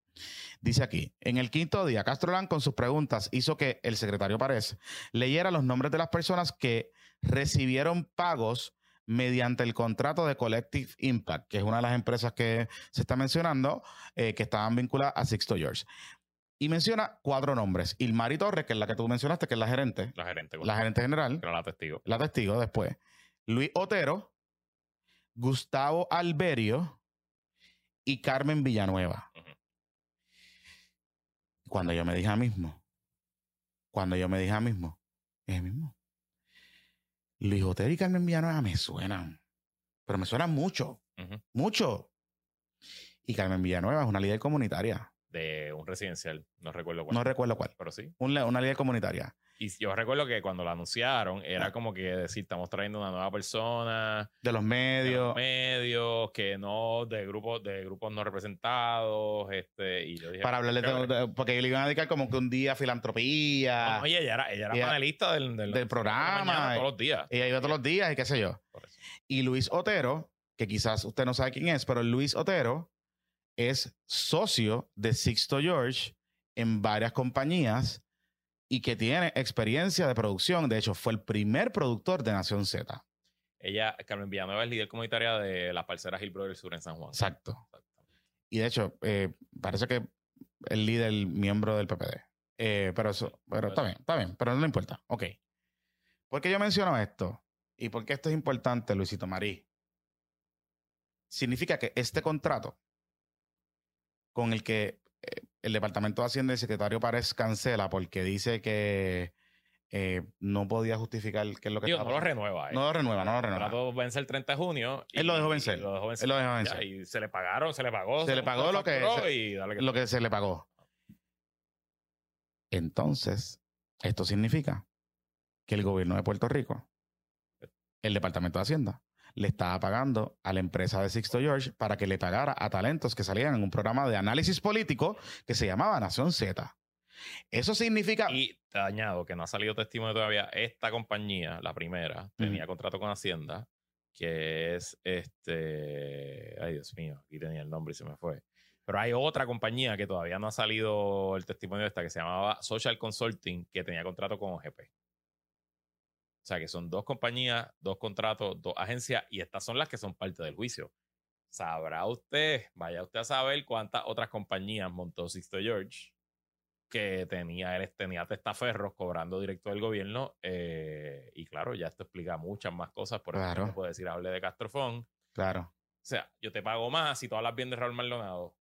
Dice aquí, en el quinto día, Castro Land con sus preguntas hizo que el secretario Párez leyera los nombres de las personas que recibieron pagos mediante el contrato de Collective Impact, que es una de las empresas que se está mencionando, eh, que estaban vinculadas a Sixto George. Y menciona cuatro nombres. Ilmari Torres, que es la que tú mencionaste, que es la gerente. La gerente. La gerente general. la testigo. La testigo después. Luis Otero, Gustavo Alberio, y Carmen Villanueva. Cuando yo me dije a mismo, cuando yo me dije a mismo, es mismo. Luis Otero y Carmen Villanueva me suenan, pero me suenan mucho, mucho. Y Carmen Villanueva es una líder comunitaria. De un residencial, no recuerdo cuál. No recuerdo cuál. Pero sí. una líder comunitaria. Y yo recuerdo que cuando lo anunciaron, era como que decir, estamos trayendo una nueva persona. De los medios. medios, que no, de grupos, de grupos no representados. Este, y yo dije, Para hablarle de, porque le iban a dedicar como que un día a filantropía. No, ella era, ella era panelista del, del, programa. todos los días. Ella iba todos los días y qué sé yo. Y Luis Otero, que quizás usted no sabe quién es, pero Luis Otero es socio de Sixto George en varias compañías y que tiene experiencia de producción. De hecho, fue el primer productor de Nación Z. Ella, Carmen Villanueva, es líder comunitaria de las parceras Hill Brothers Sur en San Juan. Exacto. Y de hecho, eh, parece que el líder, miembro del PPD. Eh, pero eso, pero está bien, está bien, pero no le importa. Ok. ¿Por qué yo menciono esto? ¿Y por qué esto es importante, Luisito Marí? Significa que este contrato con el que el Departamento de Hacienda y el secretario Párez cancela porque dice que eh, no podía justificar qué es lo que Digo, no lo renueva. Eh. No lo renueva, no lo renueva. El contrato vence el 30 de junio. Él lo dejó vencer. Lo dejó vencer. Él lo dejó vencer. y se le pagaron, se le pagó. Se, le pagó lo que, se, lo que se le pagó. Entonces, esto significa que el gobierno de Puerto Rico, el Departamento de Hacienda, le estaba pagando a la empresa de Sixto George para que le pagara a talentos que salían en un programa de análisis político que se llamaba Nación Z. Eso significa. Y te añado que no ha salido testimonio todavía. Esta compañía, la primera, tenía contrato con Hacienda, que es este. Ay, Dios mío, aquí tenía el nombre y se me fue. Pero hay otra compañía que todavía no ha salido el testimonio de esta, que se llamaba Social Consulting, que tenía contrato con OGP. O sea que son dos compañías, dos contratos, dos agencias y estas son las que son parte del juicio. Sabrá usted, vaya usted a saber cuántas otras compañías montó Sixto George que tenía, él tenía testaferros cobrando directo del gobierno. Eh, y claro, ya esto explica muchas más cosas. Por ejemplo, no puedo decir, hable de Castrofón. Claro. O sea, yo te pago más si todas las bien de Raúl Maldonado.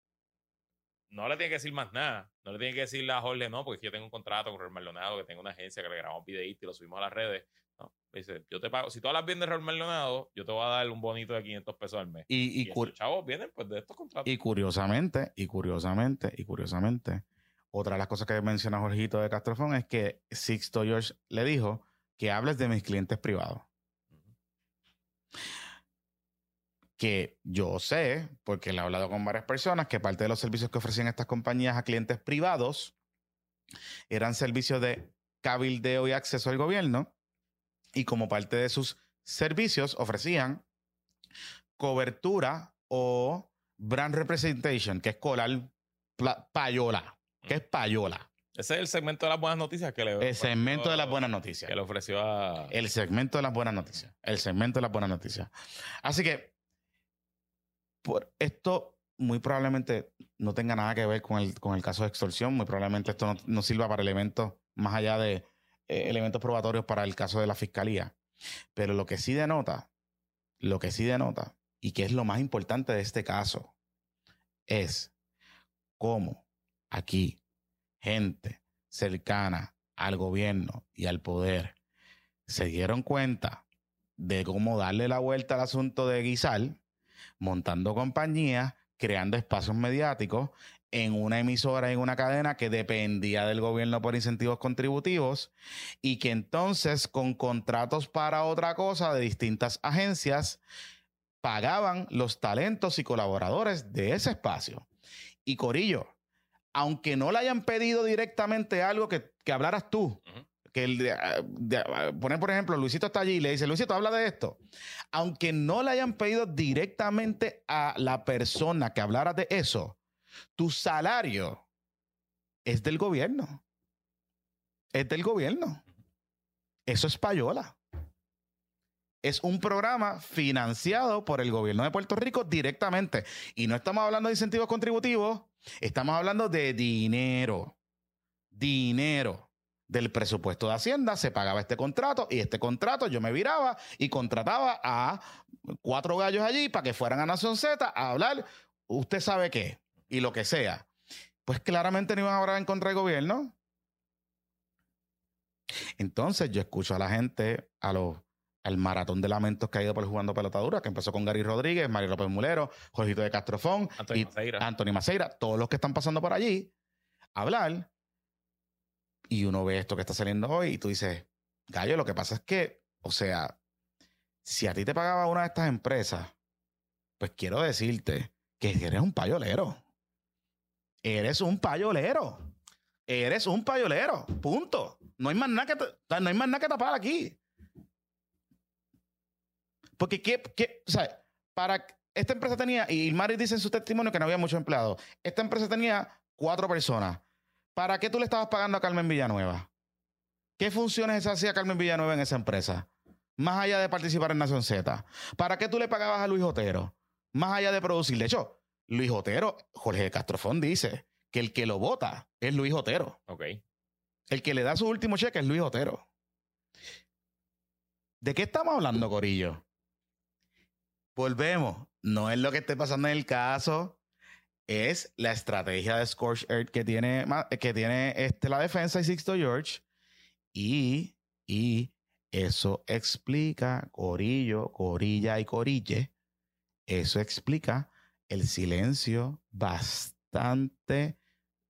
No le tiene que decir más nada. No le tiene que decir a Jorge, no, porque yo tengo un contrato con Raúl Maldonado, que tengo una agencia que le grabamos videíto y lo subimos a las redes. Dice, yo te pago, si todas las vienes de Raúl Maldonado, yo te voy a dar un bonito de 500 pesos al mes. Y, y, chavos vienen pues de estos contratos. Y curiosamente, y curiosamente, y curiosamente, otra de las cosas que menciona Jorgito de Castrofón es que Sixto George le dijo que hables de mis clientes privados. Que yo sé, porque le he hablado con varias personas, que parte de los servicios que ofrecían estas compañías a clientes privados eran servicios de cabildeo y acceso al gobierno y como parte de sus servicios ofrecían cobertura o brand representation, que es colar payola, que es payola. Ese es el segmento de las buenas noticias que le El segmento de las buenas noticias. Que le ofreció a. El segmento de las buenas noticias. El segmento de las buenas noticias. Así que, por esto muy probablemente no tenga nada que ver con el, con el caso de extorsión. Muy probablemente esto no, no sirva para elementos más allá de eh, elementos probatorios para el caso de la fiscalía. Pero lo que sí denota, lo que sí denota, y que es lo más importante de este caso, es cómo aquí gente cercana al gobierno y al poder se dieron cuenta de cómo darle la vuelta al asunto de Guisal, montando compañías, creando espacios mediáticos en una emisora, en una cadena que dependía del gobierno por incentivos contributivos y que entonces con contratos para otra cosa de distintas agencias pagaban los talentos y colaboradores de ese espacio. Y Corillo, aunque no le hayan pedido directamente algo que, hablaras tú, que el, ah, ah, poner por ejemplo, Luisito está allí y le dice, Luisito, habla de esto. Aunque no le hayan pedido directamente a la persona que hablara de eso, tu salario es del gobierno. Es del gobierno. Eso es payola. Es un programa financiado por el gobierno de Puerto Rico directamente. Y no estamos hablando de incentivos contributivos, estamos hablando de dinero. Dinero del presupuesto de Hacienda se pagaba este contrato y este contrato yo me viraba y contrataba a cuatro gallos allí para que fueran a Nación Z a hablar, usted sabe qué, y lo que sea. Pues claramente no iban a hablar en contra del gobierno. Entonces yo escucho a la gente, a los al maratón de lamentos que ha ido por jugando pelotadura, que empezó con Gary Rodríguez, Mario López Mulero, Jorgito de Castrofón, Antonio Maceira. Anthony Maceira, todos los que están pasando por allí, hablar y uno ve esto que está saliendo hoy y tú dices, Gallo, lo que pasa es que, o sea, si a ti te pagaba una de estas empresas, pues quiero decirte que eres un payolero. Eres un payolero. Eres un payolero. Punto. No hay más nada que, no hay más nada que tapar aquí. Porque, ¿qué, qué, o sea, para esta empresa tenía, y Mari dice en su testimonio que no había muchos empleados, esta empresa tenía cuatro personas. ¿Para qué tú le estabas pagando a Carmen Villanueva? ¿Qué funciones hacía Carmen Villanueva en esa empresa? Más allá de participar en Nación Z. ¿Para qué tú le pagabas a Luis Otero? Más allá de producir. De hecho, Luis Otero, Jorge Castrofón dice que el que lo vota es Luis Otero. Ok. El que le da su último cheque es Luis Otero. ¿De qué estamos hablando, Corillo? Volvemos. No es lo que esté pasando en el caso es la estrategia de Scorch Earth que tiene, que tiene este, la defensa y Sixto George. Y, y eso explica, Corillo, Corilla y Corille, eso explica el silencio bastante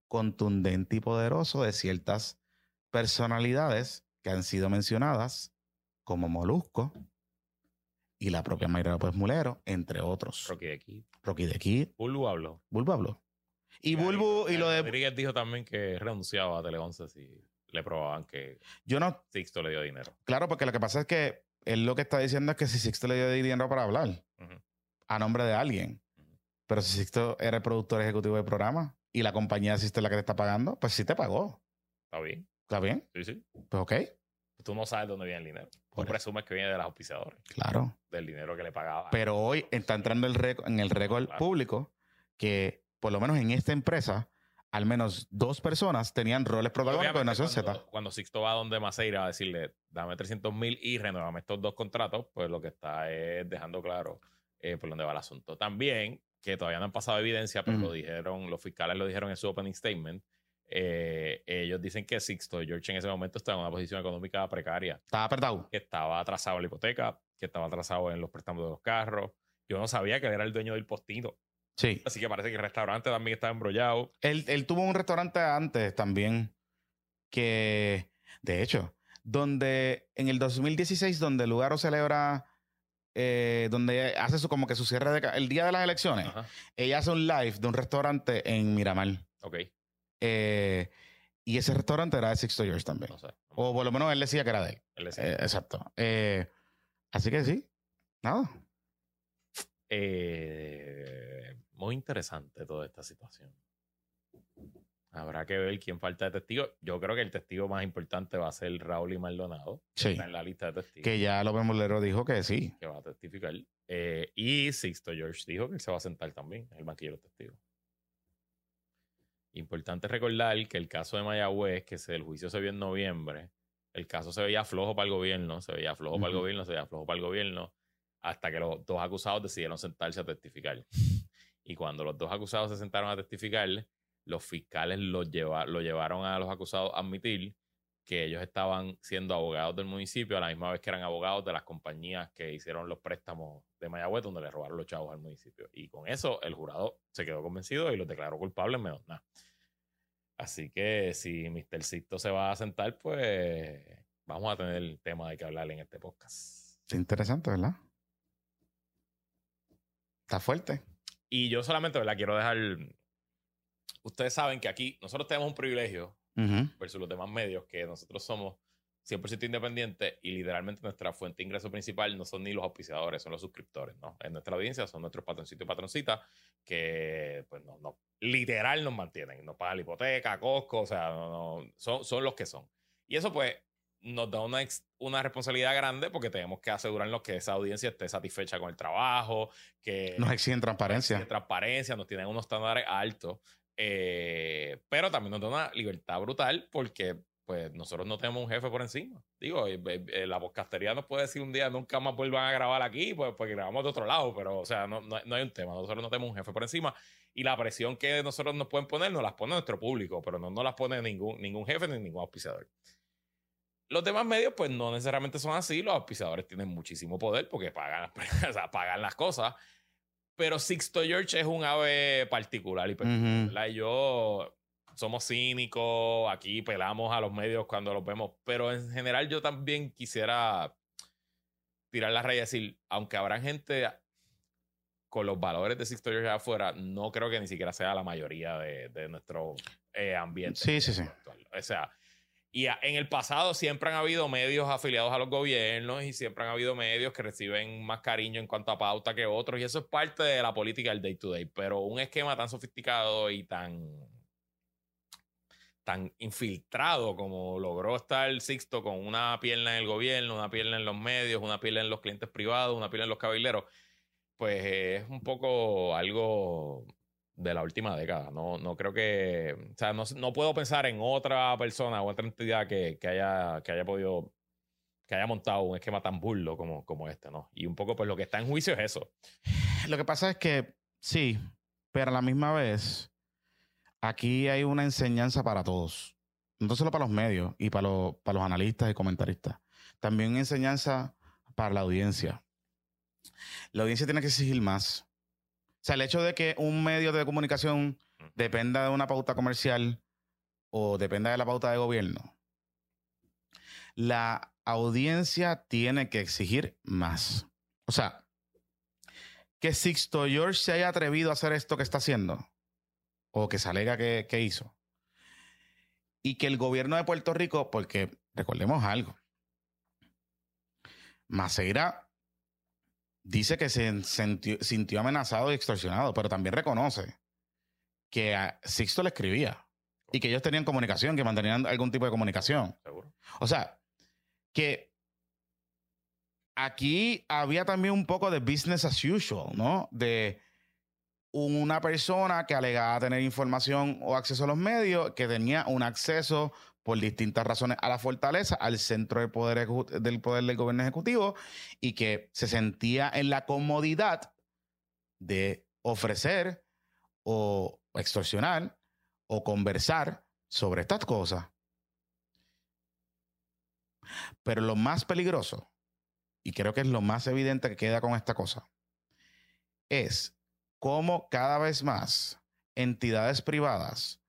contundente y poderoso de ciertas personalidades que han sido mencionadas, como Molusco, y la propia Mayra López Mulero, entre otros. Rocky de Kid. Rocky de Kid. Bulbu habló. Bulbu habló. Y Bulbu y lo de... Rodríguez dijo también que renunciaba a Tele 11 si le probaban que Yo no... Sixto le dio dinero. Claro, porque lo que pasa es que él lo que está diciendo es que si Sixto le dio dinero para hablar a nombre de alguien, pero si Sixto era el productor ejecutivo del programa y la compañía Sixto es la que te está pagando, pues sí te pagó. Está bien. ¿Está bien? Sí, sí. Pues ok. Tú no sabes dónde viene el dinero. Tú presumes que viene de los auspiciadores. Claro. Del dinero que le pagaba. Pero hoy está entrando el en el récord público que, por lo menos en esta empresa, al menos dos personas tenían roles protagónicos en Nación Z. Cuando Sixto va a donde Maceira a decirle, dame 300 mil y renovame estos dos contratos, pues lo que está es dejando claro eh, por dónde va el asunto. También, que todavía no han pasado evidencia, pero lo dijeron, los fiscales lo dijeron en su opening statement, eh, ellos dicen que Sixto George en ese momento estaba en una posición económica precaria. Estaba apretado. Que estaba atrasado en la hipoteca, que estaba atrasado en los préstamos de los carros. Yo no sabía que él era el dueño del postito. Sí. Así que parece que el restaurante también estaba embrollado. Él, él tuvo un restaurante antes también que, de hecho, donde en el 2016, donde el lugar celebra, eh, donde hace su, como que su cierre de, el día de las elecciones, ella hace un live de un restaurante en Miramar. Ok. Eh, y ese restaurante era de Sixto George también. O por lo menos él decía que era de él. Eh, exacto. Así que sí, nada. muy interesante toda esta situación. Habrá que ver quién falta de testigo. Yo creo que el testigo más importante va a ser Raúl y Maldonado. Sí. Está en la lista de testigos. Que ya López Molero dijo que sí. Que va a testificar. y Sixto George dijo que él se va a sentar también el banquillo de testigos. Importante recordar que el caso de Mayagüez, que el juicio se vio en noviembre, el caso se veía flojo para el gobierno, se veía flojo para el gobierno, se veía flojo para el gobierno, hasta que los dos acusados decidieron sentarse a testificar. Y cuando los dos acusados se sentaron a testificar, los fiscales lo, lo llevaron a los acusados a admitir que ellos estaban siendo abogados del municipio a la misma vez que eran abogados de las compañías que hicieron los préstamos de Mayagüez donde le robaron los chavos al municipio. Y con eso el jurado se quedó convencido y los declaró culpables menos nada. Así que si Mr. Sisto se va a sentar, pues vamos a tener el tema de que hablar en este podcast. Es interesante, ¿verdad? Está fuerte. Y yo solamente, ¿verdad? Quiero dejar... Ustedes saben que aquí nosotros tenemos un privilegio versus los demás medios, que nosotros somos 100% independientes y literalmente nuestra fuente de ingreso principal no son ni los auspiciadores, son los suscriptores, ¿no? En nuestra audiencia son nuestros patroncitos y patroncitas que, pues, no, no, literal nos mantienen, nos pagan la hipoteca, Costco, o sea, no, son, son los que son. Y eso, pues, nos da una, una responsabilidad grande porque tenemos que asegurarnos que esa audiencia esté satisfecha con el trabajo, que... Nos exigen transparencia. Nos exigen transparencia, nos tienen unos estándares altos. Eh, pero también nos da una libertad brutal porque pues nosotros no tenemos un jefe por encima. Digo, eh, eh, la podcastería nos puede decir un día nunca más vuelvan a grabar aquí, pues porque grabamos de otro lado, pero o sea, no, no, hay un tema. Nosotros no tenemos un jefe por encima y la presión que nosotros nos pueden poner nos las pone nuestro público, pero no nos las pone ningún, ningún jefe ni ningún auspiciador. Los demás medios, pues no necesariamente son así. Los auspiciadores tienen muchísimo poder porque pagan, o sea, pagan las cosas. Pero Sixto George es un ave particular y yo somos cínicos, aquí pelamos a los medios cuando los vemos, pero en general yo también quisiera tirar la raya y decir, aunque habrá gente con los valores de Sixto George afuera, no creo que ni siquiera sea la mayoría de, nuestro eh, ambiente. Sí, sí, sí. O sea, y en el pasado siempre han habido medios afiliados a los gobiernos y siempre han habido medios que reciben más cariño en cuanto a pauta que otros. Y eso es parte de la política del day to day. Pero un esquema tan sofisticado y tan, tan infiltrado como logró estar Sixto con una pierna en el gobierno, una pierna en los medios, una pierna en los clientes privados, una pierna en los cabileros, pues es un poco algo de la última década. No, no creo que. O sea, no, puedo pensar en otra persona o otra entidad que, haya, que haya podido. que haya montado un esquema tan burlo como, como este, ¿no? Y un poco, pues lo que está en juicio es eso. Lo que pasa es que sí, pero a la misma vez, aquí hay una enseñanza para todos. No solo para los medios y para los, para los analistas y comentaristas. También enseñanza para la audiencia. La audiencia tiene que exigir más sea, el hecho de que un medio de comunicación dependa de una pauta comercial o dependa de la pauta de gobierno, la audiencia tiene que exigir más. O sea, que Sixto George se haya atrevido a hacer esto que está haciendo, o que se alega que, que hizo, y que el gobierno de Puerto Rico, porque recordemos algo, Maceira dice que se sintió, amenazado y extorsionado, pero también reconoce que a Sixto le escribía y que ellos tenían comunicación, que mantenían algún tipo de comunicación. O sea, que aquí había también un poco de business as usual, ¿no? De una persona que alegaba tener información o acceso a los medios, que tenía un acceso por distintas razones a la fortaleza, al centro del poder, del poder del gobierno ejecutivo y que se sentía en la comodidad de ofrecer o extorsionar o conversar sobre estas cosas. Pero lo más peligroso, y creo que es lo más evidente que queda con esta cosa, es cómo cada vez más entidades privadas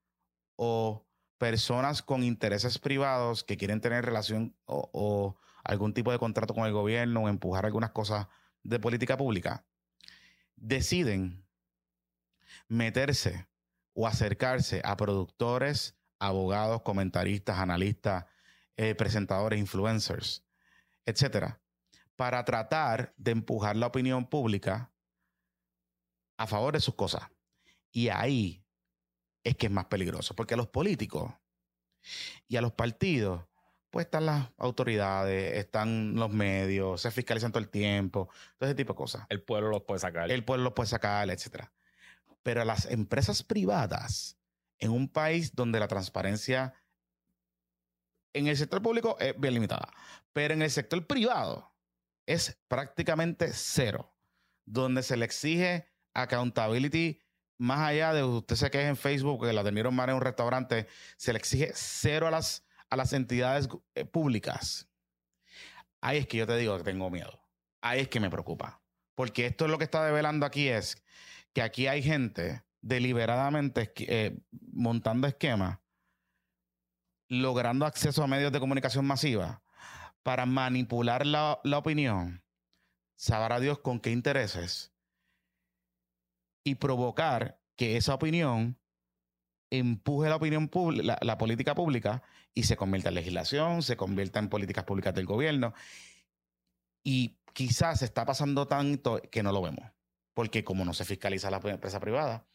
o personas con intereses privados que quieren tener relación o, algún tipo de contrato con el gobierno o empujar algunas cosas de política pública, deciden meterse o acercarse a productores, abogados, comentaristas, analistas, eh, presentadores, influencers, etcétera, para tratar de empujar la opinión pública a favor de sus cosas. Y ahí es que es más peligroso, porque a los políticos y a los partidos, pues están las autoridades, están los medios, se fiscalizan todo el tiempo, todo ese tipo de cosas. El pueblo los puede sacar. El pueblo los puede sacar, etc. Pero a las empresas privadas, en un país donde la transparencia en el sector público es bien limitada, pero en el sector privado es prácticamente cero, donde se le exige accountability más allá de usted se queje en Facebook que la atendieron mal en un restaurante, se le exige cero a las, a las entidades eh, públicas. Ahí es que yo te digo que tengo miedo. Ahí es que me preocupa. Porque esto es lo que está develando aquí es que aquí hay gente deliberadamente eh, montando esquemas, logrando acceso a medios de comunicación masiva para manipular la, la opinión, sabrá Dios con qué intereses, y provocar que esa opinión empuje la opinión pública, la, política pública y se convierta en legislación, se convierta en políticas públicas del gobierno. Y quizás está pasando tanto que no lo vemos. Porque como no se fiscaliza la empresa privada,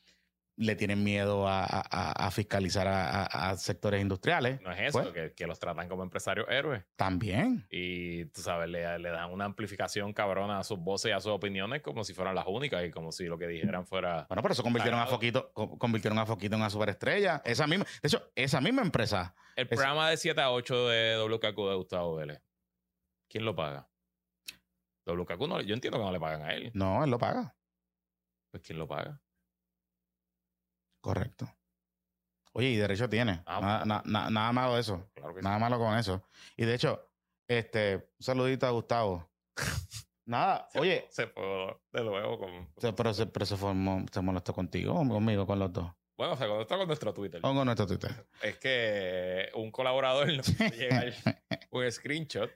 le tienen miedo a, fiscalizar a, sectores industriales. No es eso, pues que, los tratan como empresarios héroes. También. Y tú sabes, le, dan una amplificación cabrona a sus voces y a sus opiniones como si fueran las únicas y como si lo que dijeran fuera. Bueno, pero eso convirtieron a Foquito, convirtieron a Foquito en una superestrella. Esa misma, de hecho, esa misma empresa. El programa de 7 a 8 de WKQ de Gustavo Vélez. ¿Quién lo paga? WKQ no, yo entiendo que no le pagan a él. No, él lo paga. Pues ¿quién lo paga? Correcto. Oye, y derecho tiene. Ah, nada, malo de eso. nada malo con eso. Y de hecho, este, un saludito a Gustavo. nada, oye. Se fue de nuevo con. pero, se, pero se, formó, se molestó contigo o conmigo, con los dos. Bueno, se conectó con nuestro Twitter. con nuestro Twitter. Es que un colaborador nos llega un screenshot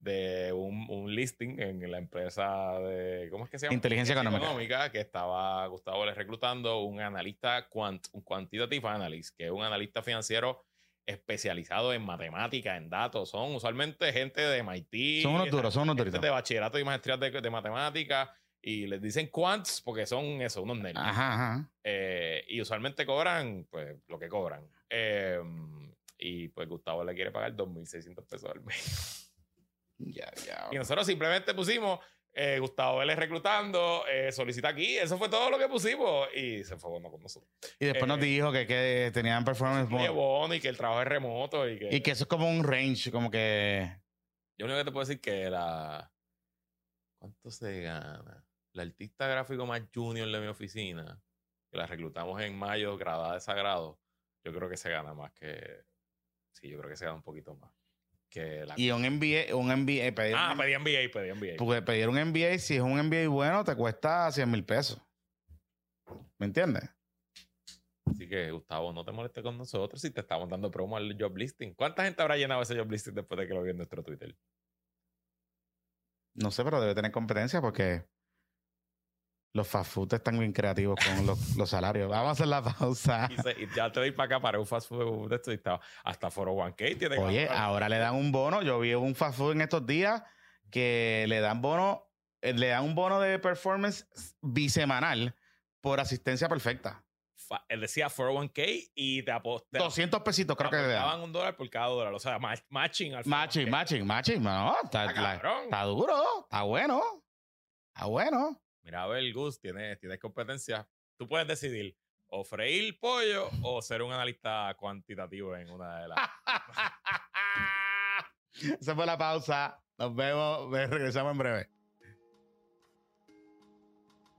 de un, listing en la empresa de, ¿cómo es que se llama? Inteligencia económica. que estaba Gustavo les reclutando un analista, quant, un quantitative analyst, que es un analista financiero especializado en matemática, en datos. Son usualmente gente de MIT. Son unos duros, son unos duros. De bachillerato y maestría de, de matemática. Y les dicen quants porque son eso, unos nerds. Ajá, eh, y usualmente cobran, pues, lo que cobran. Eh, y pues Gustavo le quiere pagar 2.600 pesos al mes. Y nosotros simplemente pusimos eh, Gustavo Vélez reclutando, eh, solicita aquí. Eso fue todo lo que pusimos y se fue con nosotros. Y después nos eh, dijo que, que tenían performance muy y que el trabajo es remoto y que... Y que eso es como un range, como que... Yo único que te puedo decir que la... ¿Cuánto se gana? La artista gráfico más junior de mi oficina, que la reclutamos en mayo, gradada de sagrado, yo creo que se gana más que... Sí, yo creo que se gana un poquito más. Y un MBA, un MBA, pedir ah, pedí MBA, pedí MBA. Porque pedir un MBA, si es un MBA bueno, te cuesta 100 mil pesos. ¿Me entiendes? Así que, Gustavo, no te molestes con nosotros si te estamos dando promo al job listing. ¿Cuánta gente habrá llenado ese job listing después de que lo vio en nuestro Twitter? No sé, pero debe tener competencia porque los fast food están bien creativos con los, salarios. Vamos a hacer la pausa. Y, ya te doy para acá para un fast food de esto y hasta Foro One K tiene Oye, ahora le dan un bono. Yo vi un fast food en estos días que le dan bono, eh, le dan un bono de performance bisemanal por asistencia perfecta. Él decía 401k y te apostaban. 200 pesitos, creo que le daban un dólar por cada dólar. O sea, matching al Matching, matching, matching. No, está, está duro, está bueno. Está bueno. Mira, a ver, Gus, tienes, competencia. Tú puedes decidir o freír pollo o ser un analista cuantitativo en una de las. Esa fue la pausa. Nos vemos. Regresamos en breve.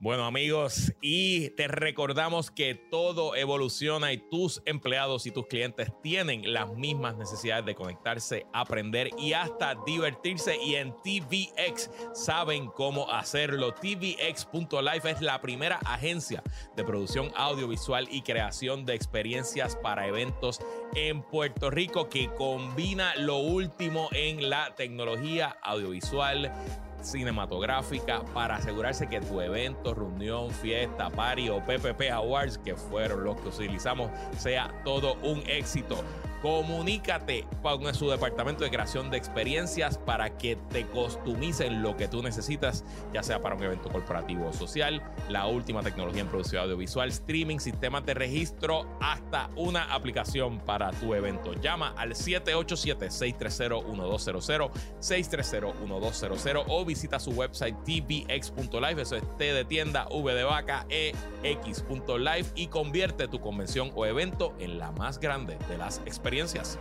Bueno amigos, y te recordamos que todo evoluciona y tus empleados y tus clientes tienen las mismas necesidades de conectarse, aprender y hasta divertirse y en TVX saben cómo hacerlo. TVX.life es la primera agencia de producción audiovisual y creación de experiencias para eventos en Puerto Rico que combina lo último en la tecnología audiovisual cinematográfica para asegurarse que tu evento, reunión, fiesta, party o PPP Awards, que fueron los que utilizamos, sea todo un éxito. Comunícate con su departamento de creación de experiencias para que te customicen lo que tú necesitas, ya sea para un evento corporativo o social, la última tecnología en producción audiovisual, streaming, sistemas de registro, hasta una aplicación para tu evento. Llama al 787-630-1200, 630-1200 o visita su website tvx.live, eso es T de tienda, V de vaca, EX.live y convierte tu convención o evento en la más grande de las experiencias experiencias.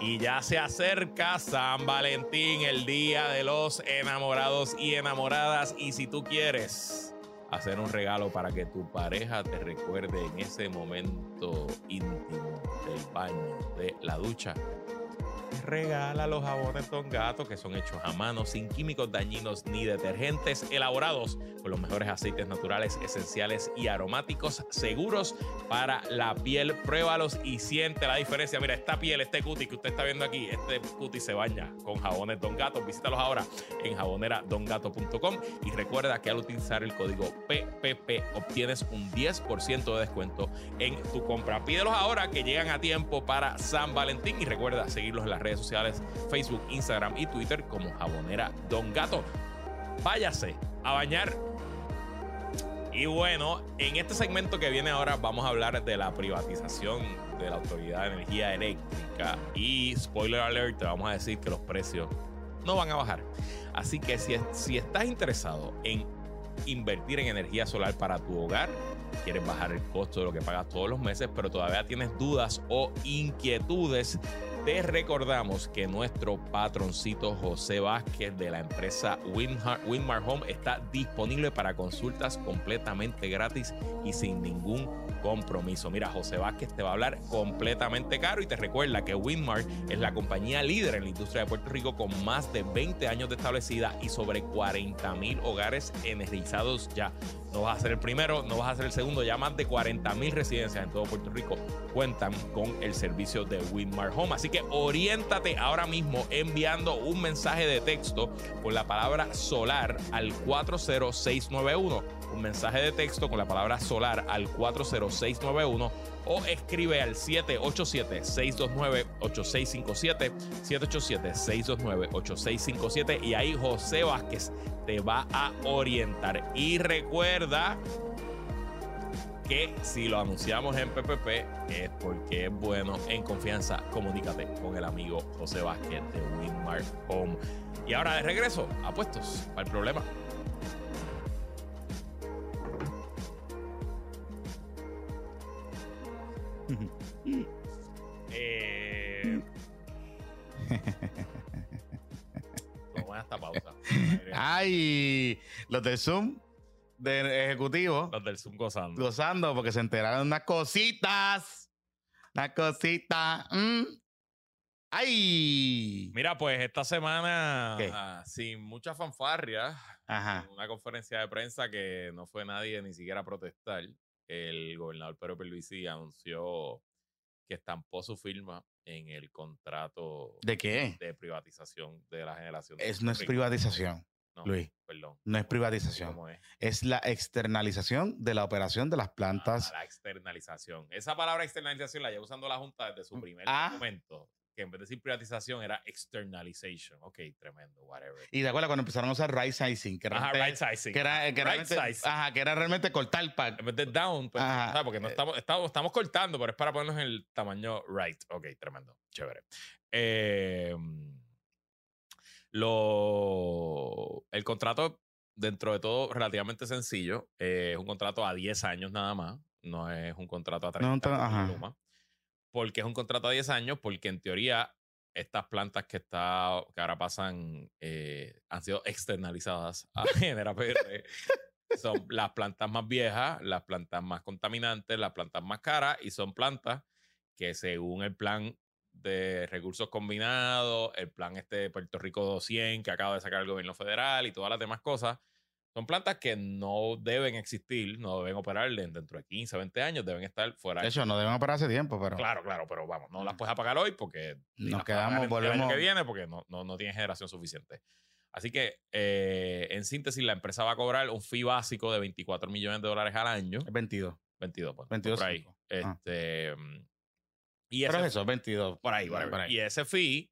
Y ya se acerca San Valentín, el día de los enamorados y enamoradas. Y si tú quieres hacer un regalo para que tu pareja te recuerde en ese momento íntimo del baño, de la ducha, regala los jabones Don Gato que son hechos a mano sin químicos dañinos ni detergentes elaborados con los mejores aceites naturales, esenciales y aromáticos seguros para la piel. Pruébalos y siente la diferencia. Mira, esta piel, este cutis que usted está viendo aquí, este cutis se baña con jabones Don Gato. Visítalos ahora en jaboneradongato.com y recuerda que al utilizar el código PPP obtienes un 10% de descuento en tu compra. Pídelos ahora que llegan a tiempo para San Valentín y recuerda seguirlos en las redes sociales Facebook, Instagram y Twitter como Jabonera Don Gato. Váyase a bañar. Y bueno, en este segmento que viene ahora vamos a hablar de la privatización de la Autoridad de Energía Eléctrica. Y spoiler alert, te vamos a decir que los precios no van a bajar. Así que si, si estás interesado en invertir en energía solar para tu hogar, quieres bajar el costo de lo que pagas todos los meses, pero todavía tienes dudas o inquietudes, te recordamos que nuestro patroncito José Vázquez de la empresa Winmar Home está disponible para consultas completamente gratis y sin ningún compromiso. Mira, José Vázquez te va a hablar completamente caro y te recuerda que Winmar es la compañía líder en la industria de Puerto Rico con más de 20 años de establecida y sobre 40 mil hogares energizados ya. No vas a ser el primero, no vas a ser el segundo, ya más de 40 mil residencias en todo Puerto Rico cuentan con el servicio de Winmar Home. Así que oriéntate ahora mismo enviando un mensaje de texto con la palabra solar al 40691. Un mensaje de texto con la palabra solar al 40691 o escribe al 787-629-8657, 787-629-8657 y ahí José Vázquez te va a orientar. Y recuerda que si lo anunciamos en PPP es porque es bueno en confianza. Comunícate con el amigo José Vázquez de Winmark Home. Y ahora de regreso, apuestos para el problema. eh... esta pausa. Ay, los de Zoom de ejecutivo. Los del Zoom gozando. Gozando porque se enteraron de unas cositas. Unas cositas. Mm. ¡Ay! Mira, pues esta semana, ah, sin mucha fanfarria, una conferencia de prensa que no fue nadie ni siquiera a protestar, el gobernador Pedro Pierluisi anunció que estampó su firma en el contrato ¿De qué? de privatización de la generación. Es no es privatización. Luis, perdón. No es privatización. es? la externalización de la operación de las ah, plantas. la externalización. Esa palabra externalización la lleva usando la Junta desde su mm, primer ah. momento. Que en vez de decir privatización era externalization. Ok, tremendo, whatever. Y de acuerdo cuando empezaron a usar right sizing. Que ajá, right sizing. Que era, que right realmente, ajá, que era realmente cortar el pack. En vez de down, pues, porque no eh. estamos, estamos, estamos cortando, pero es para ponernos en el tamaño right. Ok, tremendo, chévere. Eh lo, el contrato, dentro de todo, relativamente sencillo. Eh, es un contrato a 10 años nada más. No es un contrato a 30 Porque es un contrato a 10 años, porque en teoría estas plantas que, está, que ahora pasan eh, han sido externalizadas a Genera PR. son las plantas más viejas, las plantas más contaminantes, las plantas más caras y son plantas que según el plan de recursos combinados, el plan este de Puerto Rico 200 que acaba de sacar el gobierno federal y todas las demás cosas, son plantas que no deben existir, no deben operar dentro de 15, 20 años, deben estar fuera. De hecho, no deben operar hace tiempo, pero... Claro, claro, pero vamos, no las puedes apagar hoy porque... Nos quedamos, volvemos... El año que viene porque no, no, no tiene generación suficiente. Así que, eh, en síntesis, la empresa va a cobrar un fee básico de 24 millones de dólares al año. 22. 22, 22 por ahí. Este, y Pero eso, 22. Por ahí, Y ese fee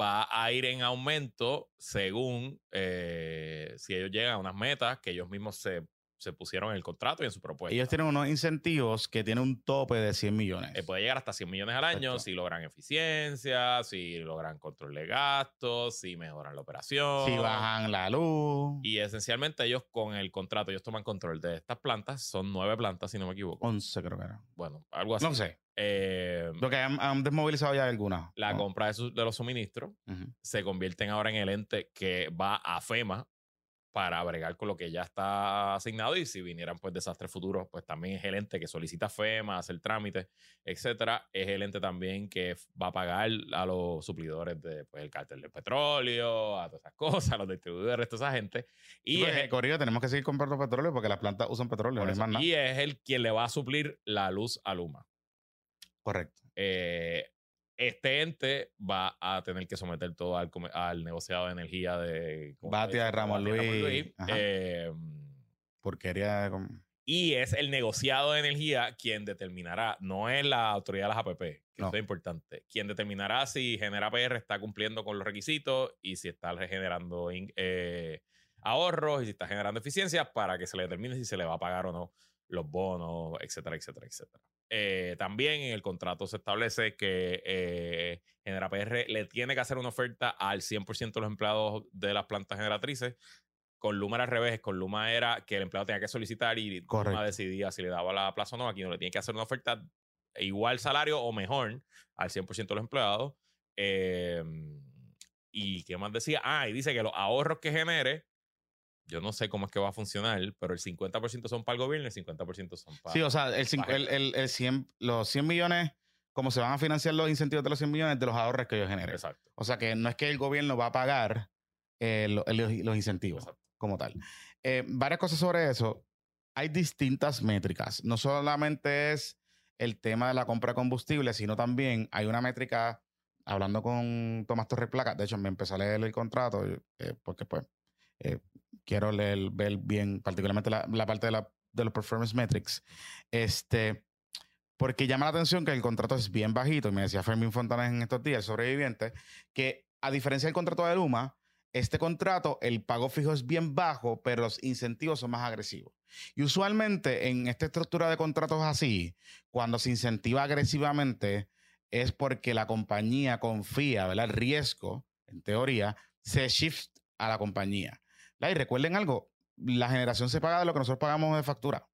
va a ir en aumento según eh, si ellos llegan a unas metas que ellos mismos se, se, pusieron en el contrato y en su propuesta. Ellos tienen unos incentivos que tienen un tope de 100 millones. Eh, puede llegar hasta 100 millones al año si logran eficiencia, si logran control de gastos, si mejoran la operación. Si bajan la luz. Y esencialmente ellos con el contrato, ellos toman control de estas plantas. Son nueve plantas, si no me equivoco. 11 creo que era. Bueno, algo así. No sé. Eh, Lo que han, desmovilizado ya algunas. La compra de, de los suministros se convierten ahora en el ente que va a FEMA para bregar con lo que ya está asignado y si vinieran pues desastres futuros, pues también es el ente que solicita FEMA, hace el trámite, etcétera. Es el ente también que va a pagar a los suplidores del pues, el cártel del petróleo, a todas esas cosas, a los distribuidores, a toda esa gente. Y es, el corrido tenemos que seguir comprando petróleo porque las plantas usan petróleo, Y es el quien le va a suplir la luz a Luma. Correcto. Eh, este ente va a tener que someter todo al, al negociado de energía de Batia de Ramos Luis. Eh, Porquería. Y es el negociado de energía quien determinará, no es la autoridad de las APP, que es importante, quien determinará si Genera PR está cumpliendo con los requisitos y si está generando eh, ahorros y si está generando eficiencias para que se le determine si se le va a pagar o no los bonos, etcétera, etcétera, etcétera. Eh, también en el contrato se establece que eh, Genera PR le tiene que hacer una oferta al 100% de los empleados de las plantas generatrices. Con Luma era al revés, con Luma era que el empleado tenía que solicitar y Luma decidía si le daba la plaza o no. Aquí no le tiene que hacer una oferta igual salario o mejor al 100% de los empleados. Em, y qué más decía, ah, y dice que los ahorros que genere yo no sé cómo es que va a funcionar, pero el 50% son para el gobierno y el 50% son para. Sí, o sea, el, el, el, 100, los 100 millones, como se van a financiar los incentivos de los 100 millones, de los ahorros que ellos generen. Exacto. O sea, que no es que el gobierno va a pagar eh, los, incentivos como tal. Eh, varias cosas sobre eso. Hay distintas métricas. No solamente es el tema de la compra de combustible, sino también hay una métrica, hablando con Tomás Torres Placa, de hecho me empecé a leer el contrato, eh, porque pues quiero leer, ver bien, particularmente la, parte de, la, de, los performance metrics, este, porque llama la atención que el contrato es bien bajito, me decía Fermín Fontana en estos días, sobreviviente, que a diferencia del contrato de Luma, este contrato, el pago fijo es bien bajo, pero los incentivos son más agresivos. Y usualmente en esta estructura de contratos así, cuando se incentiva agresivamente, es porque la compañía confía, ¿verdad? El riesgo, en teoría, se shift a la compañía. Y recuerden algo, la generación se paga de lo que nosotros pagamos de factura.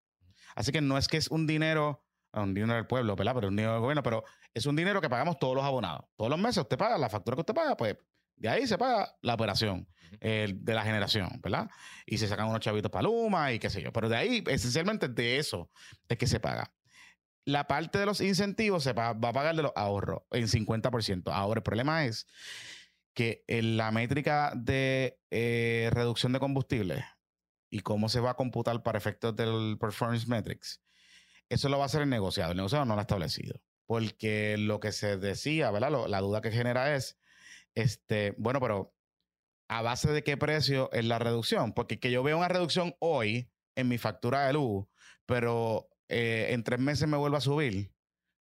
Así que no es que es un dinero, un dinero del pueblo, ¿verdad? Pero un dinero del gobierno, pero es un dinero que pagamos todos los abonados. Todos los meses usted paga la factura que usted paga, pues de ahí se paga la operación de la generación, ¿verdad? Y se sacan unos chavitos para Luma y qué sé yo. Pero de ahí, esencialmente de eso es que se paga. La parte de los incentivos se va a pagar de los ahorros en 50%. Ahora, el problema es que en la métrica de eh, reducción de combustible y cómo se va a computar para efectos del performance metrics, eso lo va a hacer el negociado. El negociado no lo ha establecido. Porque lo que se decía, ¿verdad? la duda que genera es, este, bueno, pero ¿a base de qué precio es la reducción? Porque que yo veo una reducción hoy en mi factura de luz, pero eh, en tres meses me vuelva a subir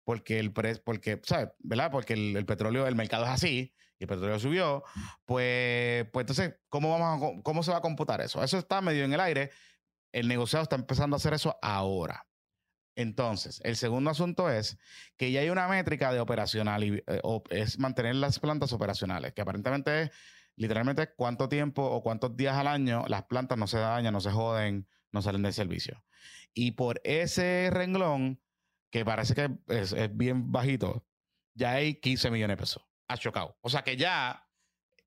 porque el precio, porque, ¿sabes? ¿Verdad? Porque el, petróleo, el mercado es así y el petróleo subió, pues, pues entonces, ¿cómo, vamos ¿cómo se va a computar eso? Eso está medio en el aire. El negociado está empezando a hacer eso ahora. Entonces, el segundo asunto es que ya hay una métrica de operacional eh, es mantener las plantas operacionales, que aparentemente es literalmente cuánto tiempo o cuántos días al año las plantas no se dañan, no se joden, no salen del servicio. Y por ese renglón, que parece que es, es bien bajito, ya hay 15 millones de pesos ha chocado. O sea que ya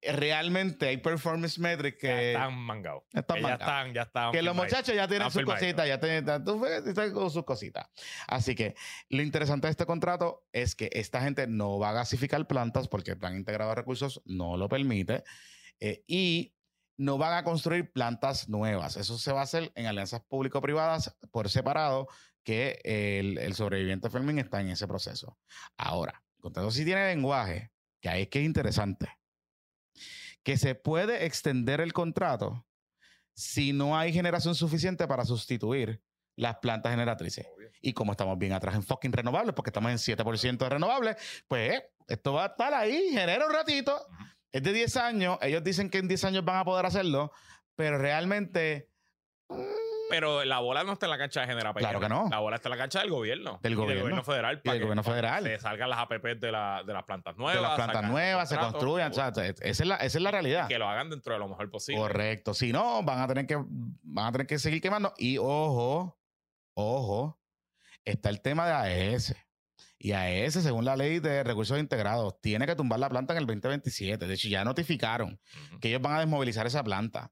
eh, realmente hay performance metrics que. Ya están mangados. Están Ya están, ya están. Que los muchachos ya tienen sus cositas, ya tienen, con sus cositas. Así que lo interesante de este contrato es que esta gente no va a gasificar plantas porque el plan integrado de recursos no lo permite. Eh, y no van a construir plantas nuevas. Eso se va a hacer en alianzas público-privadas por separado, que el, el sobreviviente Fermín está en ese proceso. Ahora, el contrato sí tiene lenguaje que ahí es que es interesante, que se puede extender el contrato si no hay generación suficiente para sustituir las plantas generatrices. Y como estamos bien atrás en fucking renovables, porque estamos en 7% de renovables, pues esto va a estar ahí, genera un ratito. Es de 10 años, ellos dicen que en 10 años van a poder hacerlo, pero realmente... Pero la bola no está en la cancha de General Claro que no. La bola está en la cancha del gobierno. Del gobierno. federal. Para del gobierno federal. Se salgan las APP de, las plantas nuevas. De las plantas nuevas, se construyan. esa, es la, esa es la realidad. que lo hagan dentro de lo mejor posible. Correcto. Si no, van a tener que, van a tener que seguir quemando. Y ojo, ojo, está el tema de AES. Y a ese, según la ley de recursos integrados, tiene que tumbar la planta en el 2027. De hecho, ya notificaron que ellos van a desmovilizar esa planta.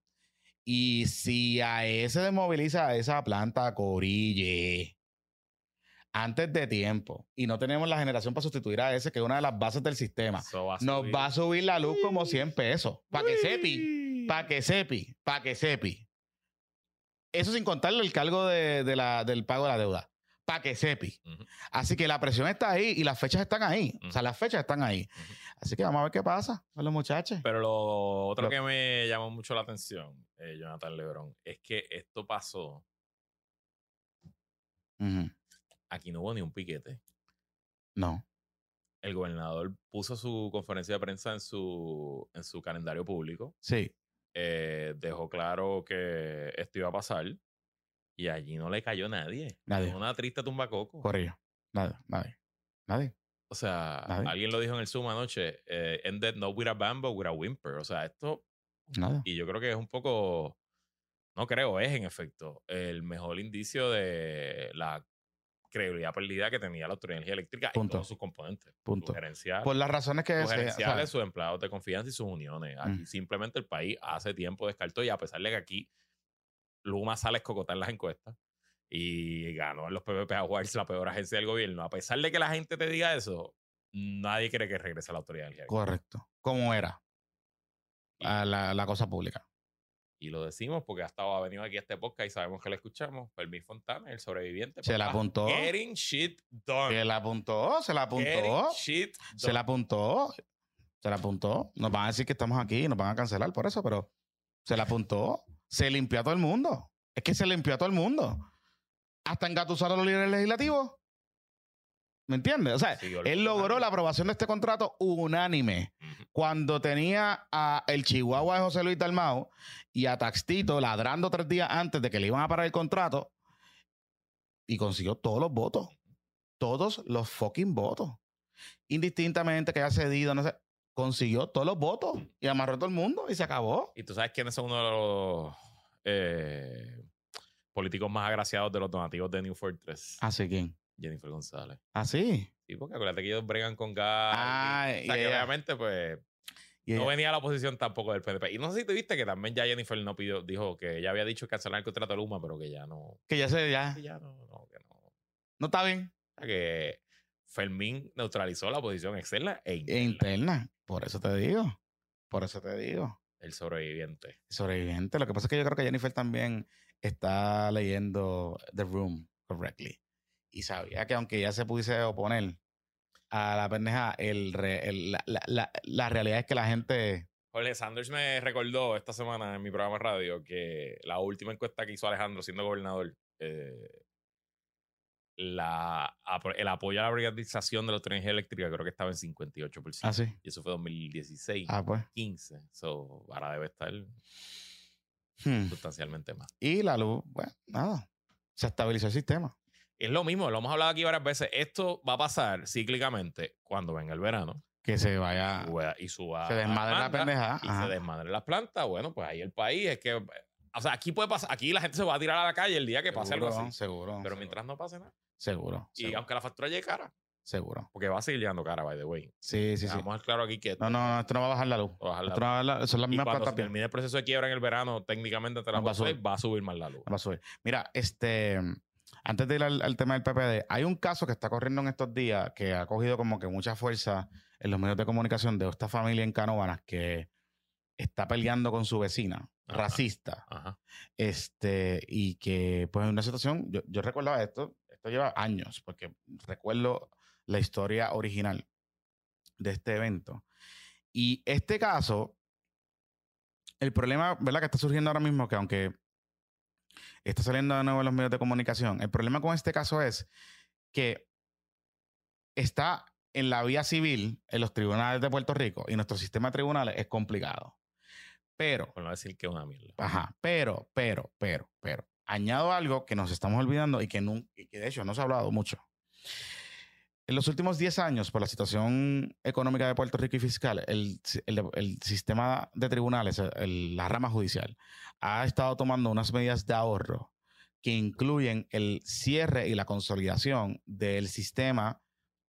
Y si a ese desmoviliza esa planta, Corille, antes de tiempo, y no tenemos la generación para sustituir a ese, que es una de las bases del sistema, nos va a subir la luz como 100 pesos. Para que sepi, para que sepi, para que sepi. Eso sin contarle el cargo de, la, del pago de la deuda. Para que sepi. Así que la presión está ahí y las fechas están ahí. O sea, las fechas están ahí. Así que vamos a ver qué pasa con los muchachos. Pero lo otro que me llamó mucho la atención, eh, Jonathan Lebron, es que esto pasó. Aquí no hubo ni un piquete. No. El gobernador puso su conferencia de prensa en su, en su calendario público. Sí. Eh, dejó claro que esto iba a pasar y allí no le cayó nadie. Nadie. Una triste tumba coco. Corrió. Nada, nadie. Nadie. O sea, alguien lo dijo en el Zoom anoche, eh, ended not with a bamboo, with a whimper. O sea, esto... Nada. Y yo creo que es un poco, no creo, es en efecto el mejor indicio de la credibilidad perdida que tenía la Autoridad de Energía Eléctrica Punto. y todos sus componentes. Punto. Su Por las razones que sus gerenciales, sus empleados de confianza y sus uniones. Aquí simplemente el país hace tiempo descartó y a pesar de que aquí Luma sale a escocotar las encuestas y ganó en los PPP Awards la peor agencia del gobierno, a pesar de que la gente te diga eso, nadie quiere que regrese a la Autoridad de Energía Eléctrica. Correcto. Como era a la, la cosa pública. Y lo decimos porque ha estado ha venido aquí a este podcast y sabemos que le escuchamos. Fermín Fontana, el sobreviviente. Se la apuntó. Getting shit done. Se la apuntó, se la apuntó. Shit se la apuntó. Se la apuntó. Nos van a decir que estamos aquí, nos van a cancelar por eso, pero se la apuntó. Se limpió a todo el mundo. Es que se limpió a todo el mundo. Hasta engatusar a los líderes legislativos. ¿Me entiendes? O sea, él logró la aprobación de este contrato unánime. Cuando tenía a el Chihuahua de José Luis Dalmau y a Taxtito ladrando tres días antes de que le iban a parar el contrato y consiguió todos los votos. Todos los fucking votos. Indistintamente que haya cedido, no sé. Consiguió todos los votos y amarró a todo el mundo y se acabó. ¿Y tú sabes quiénes son uno de los eh, políticos más agraciados de los donativos de New Fortress? ¿Así quién? Jennifer González. ¿Ah, sí? Sí, porque acuérdate que ellos bregan con gas. Ah, y, o sea, que obviamente, pues. No venía la oposición tampoco del PDP. Y no sé si te viste que también ya Jennifer no pidió, dijo que ya había dicho cancelar el contrato de Luma, pero que ya no. Que ya se, ya. Que ya no, no, que no. No está bien. O sea, que Fermín neutralizó la oposición externa e interna. E interna. Por eso te digo. Por eso te digo. El sobreviviente. El sobreviviente. Lo que pasa es que yo creo que Jennifer también está leyendo The Room correctly y sabía que aunque ya se pudiese oponer a la pendeja, el, la, realidad es que la gente... Jorge Sanders me recordó esta semana en mi programa de radio que la última encuesta que hizo Alejandro siendo gobernador, eh, la, el apoyo a la privatización de la energía eléctrica creo que estaba en 58%. Ah, sí. Y eso fue 2016. Ah, pues. 15. So, ahora debe estar hmm. sustancialmente más. Y la luz, bueno, nada. Se estabilizó el sistema. Es lo mismo, lo hemos hablado aquí varias veces. Esto va a pasar cíclicamente cuando venga el verano. Que se vaya. Y suba. Se desmadre la, pendeja. Y se desmadre las plantas. Bueno, pues ahí el país es que. O sea, aquí puede pasar. Aquí la gente se va a tirar a la calle el día que pase algo así. Seguro. Pero mientras no pase nada. Seguro. Y aunque la factura llegue cara. Seguro. Porque va a seguir llegando cara, by the way. Sí, sí, sí. Vamos a ver claro aquí que. no, no, no, esto no va a bajar la luz. Va a bajar la esto No va a bajar la, son las mismas cuando termine el proceso de quiebra en el verano, técnicamente te la va, a subir. va a subir más la luz. Va a subir. Mira, este antes de ir al, tema del PPD, hay un caso que está corriendo en estos días que ha cogido como que mucha fuerza en los medios de comunicación de esta familia en Canóvanas que está peleando con su vecina, racista. Este, y que, pues, en una situación, yo, yo recordaba esto, esto lleva años, porque recuerdo la historia original de este evento. Y este caso, el problema, ¿verdad? Que está surgiendo ahora mismo, que aunque está saliendo de nuevo en los medios de comunicación. El problema con este caso es que está en la vía civil, en los tribunales de Puerto Rico, y nuestro sistema de tribunales es complicado. Pero. Decir que es una mierda. Ajá, pero, pero, pero, pero. Añado algo que nos estamos olvidando y que, y que de hecho no se ha hablado mucho. En los últimos 10 años, por la situación económica de Puerto Rico y fiscal, el, sistema de tribunales, la rama judicial, ha estado tomando unas medidas de ahorro que incluyen el cierre y la consolidación del sistema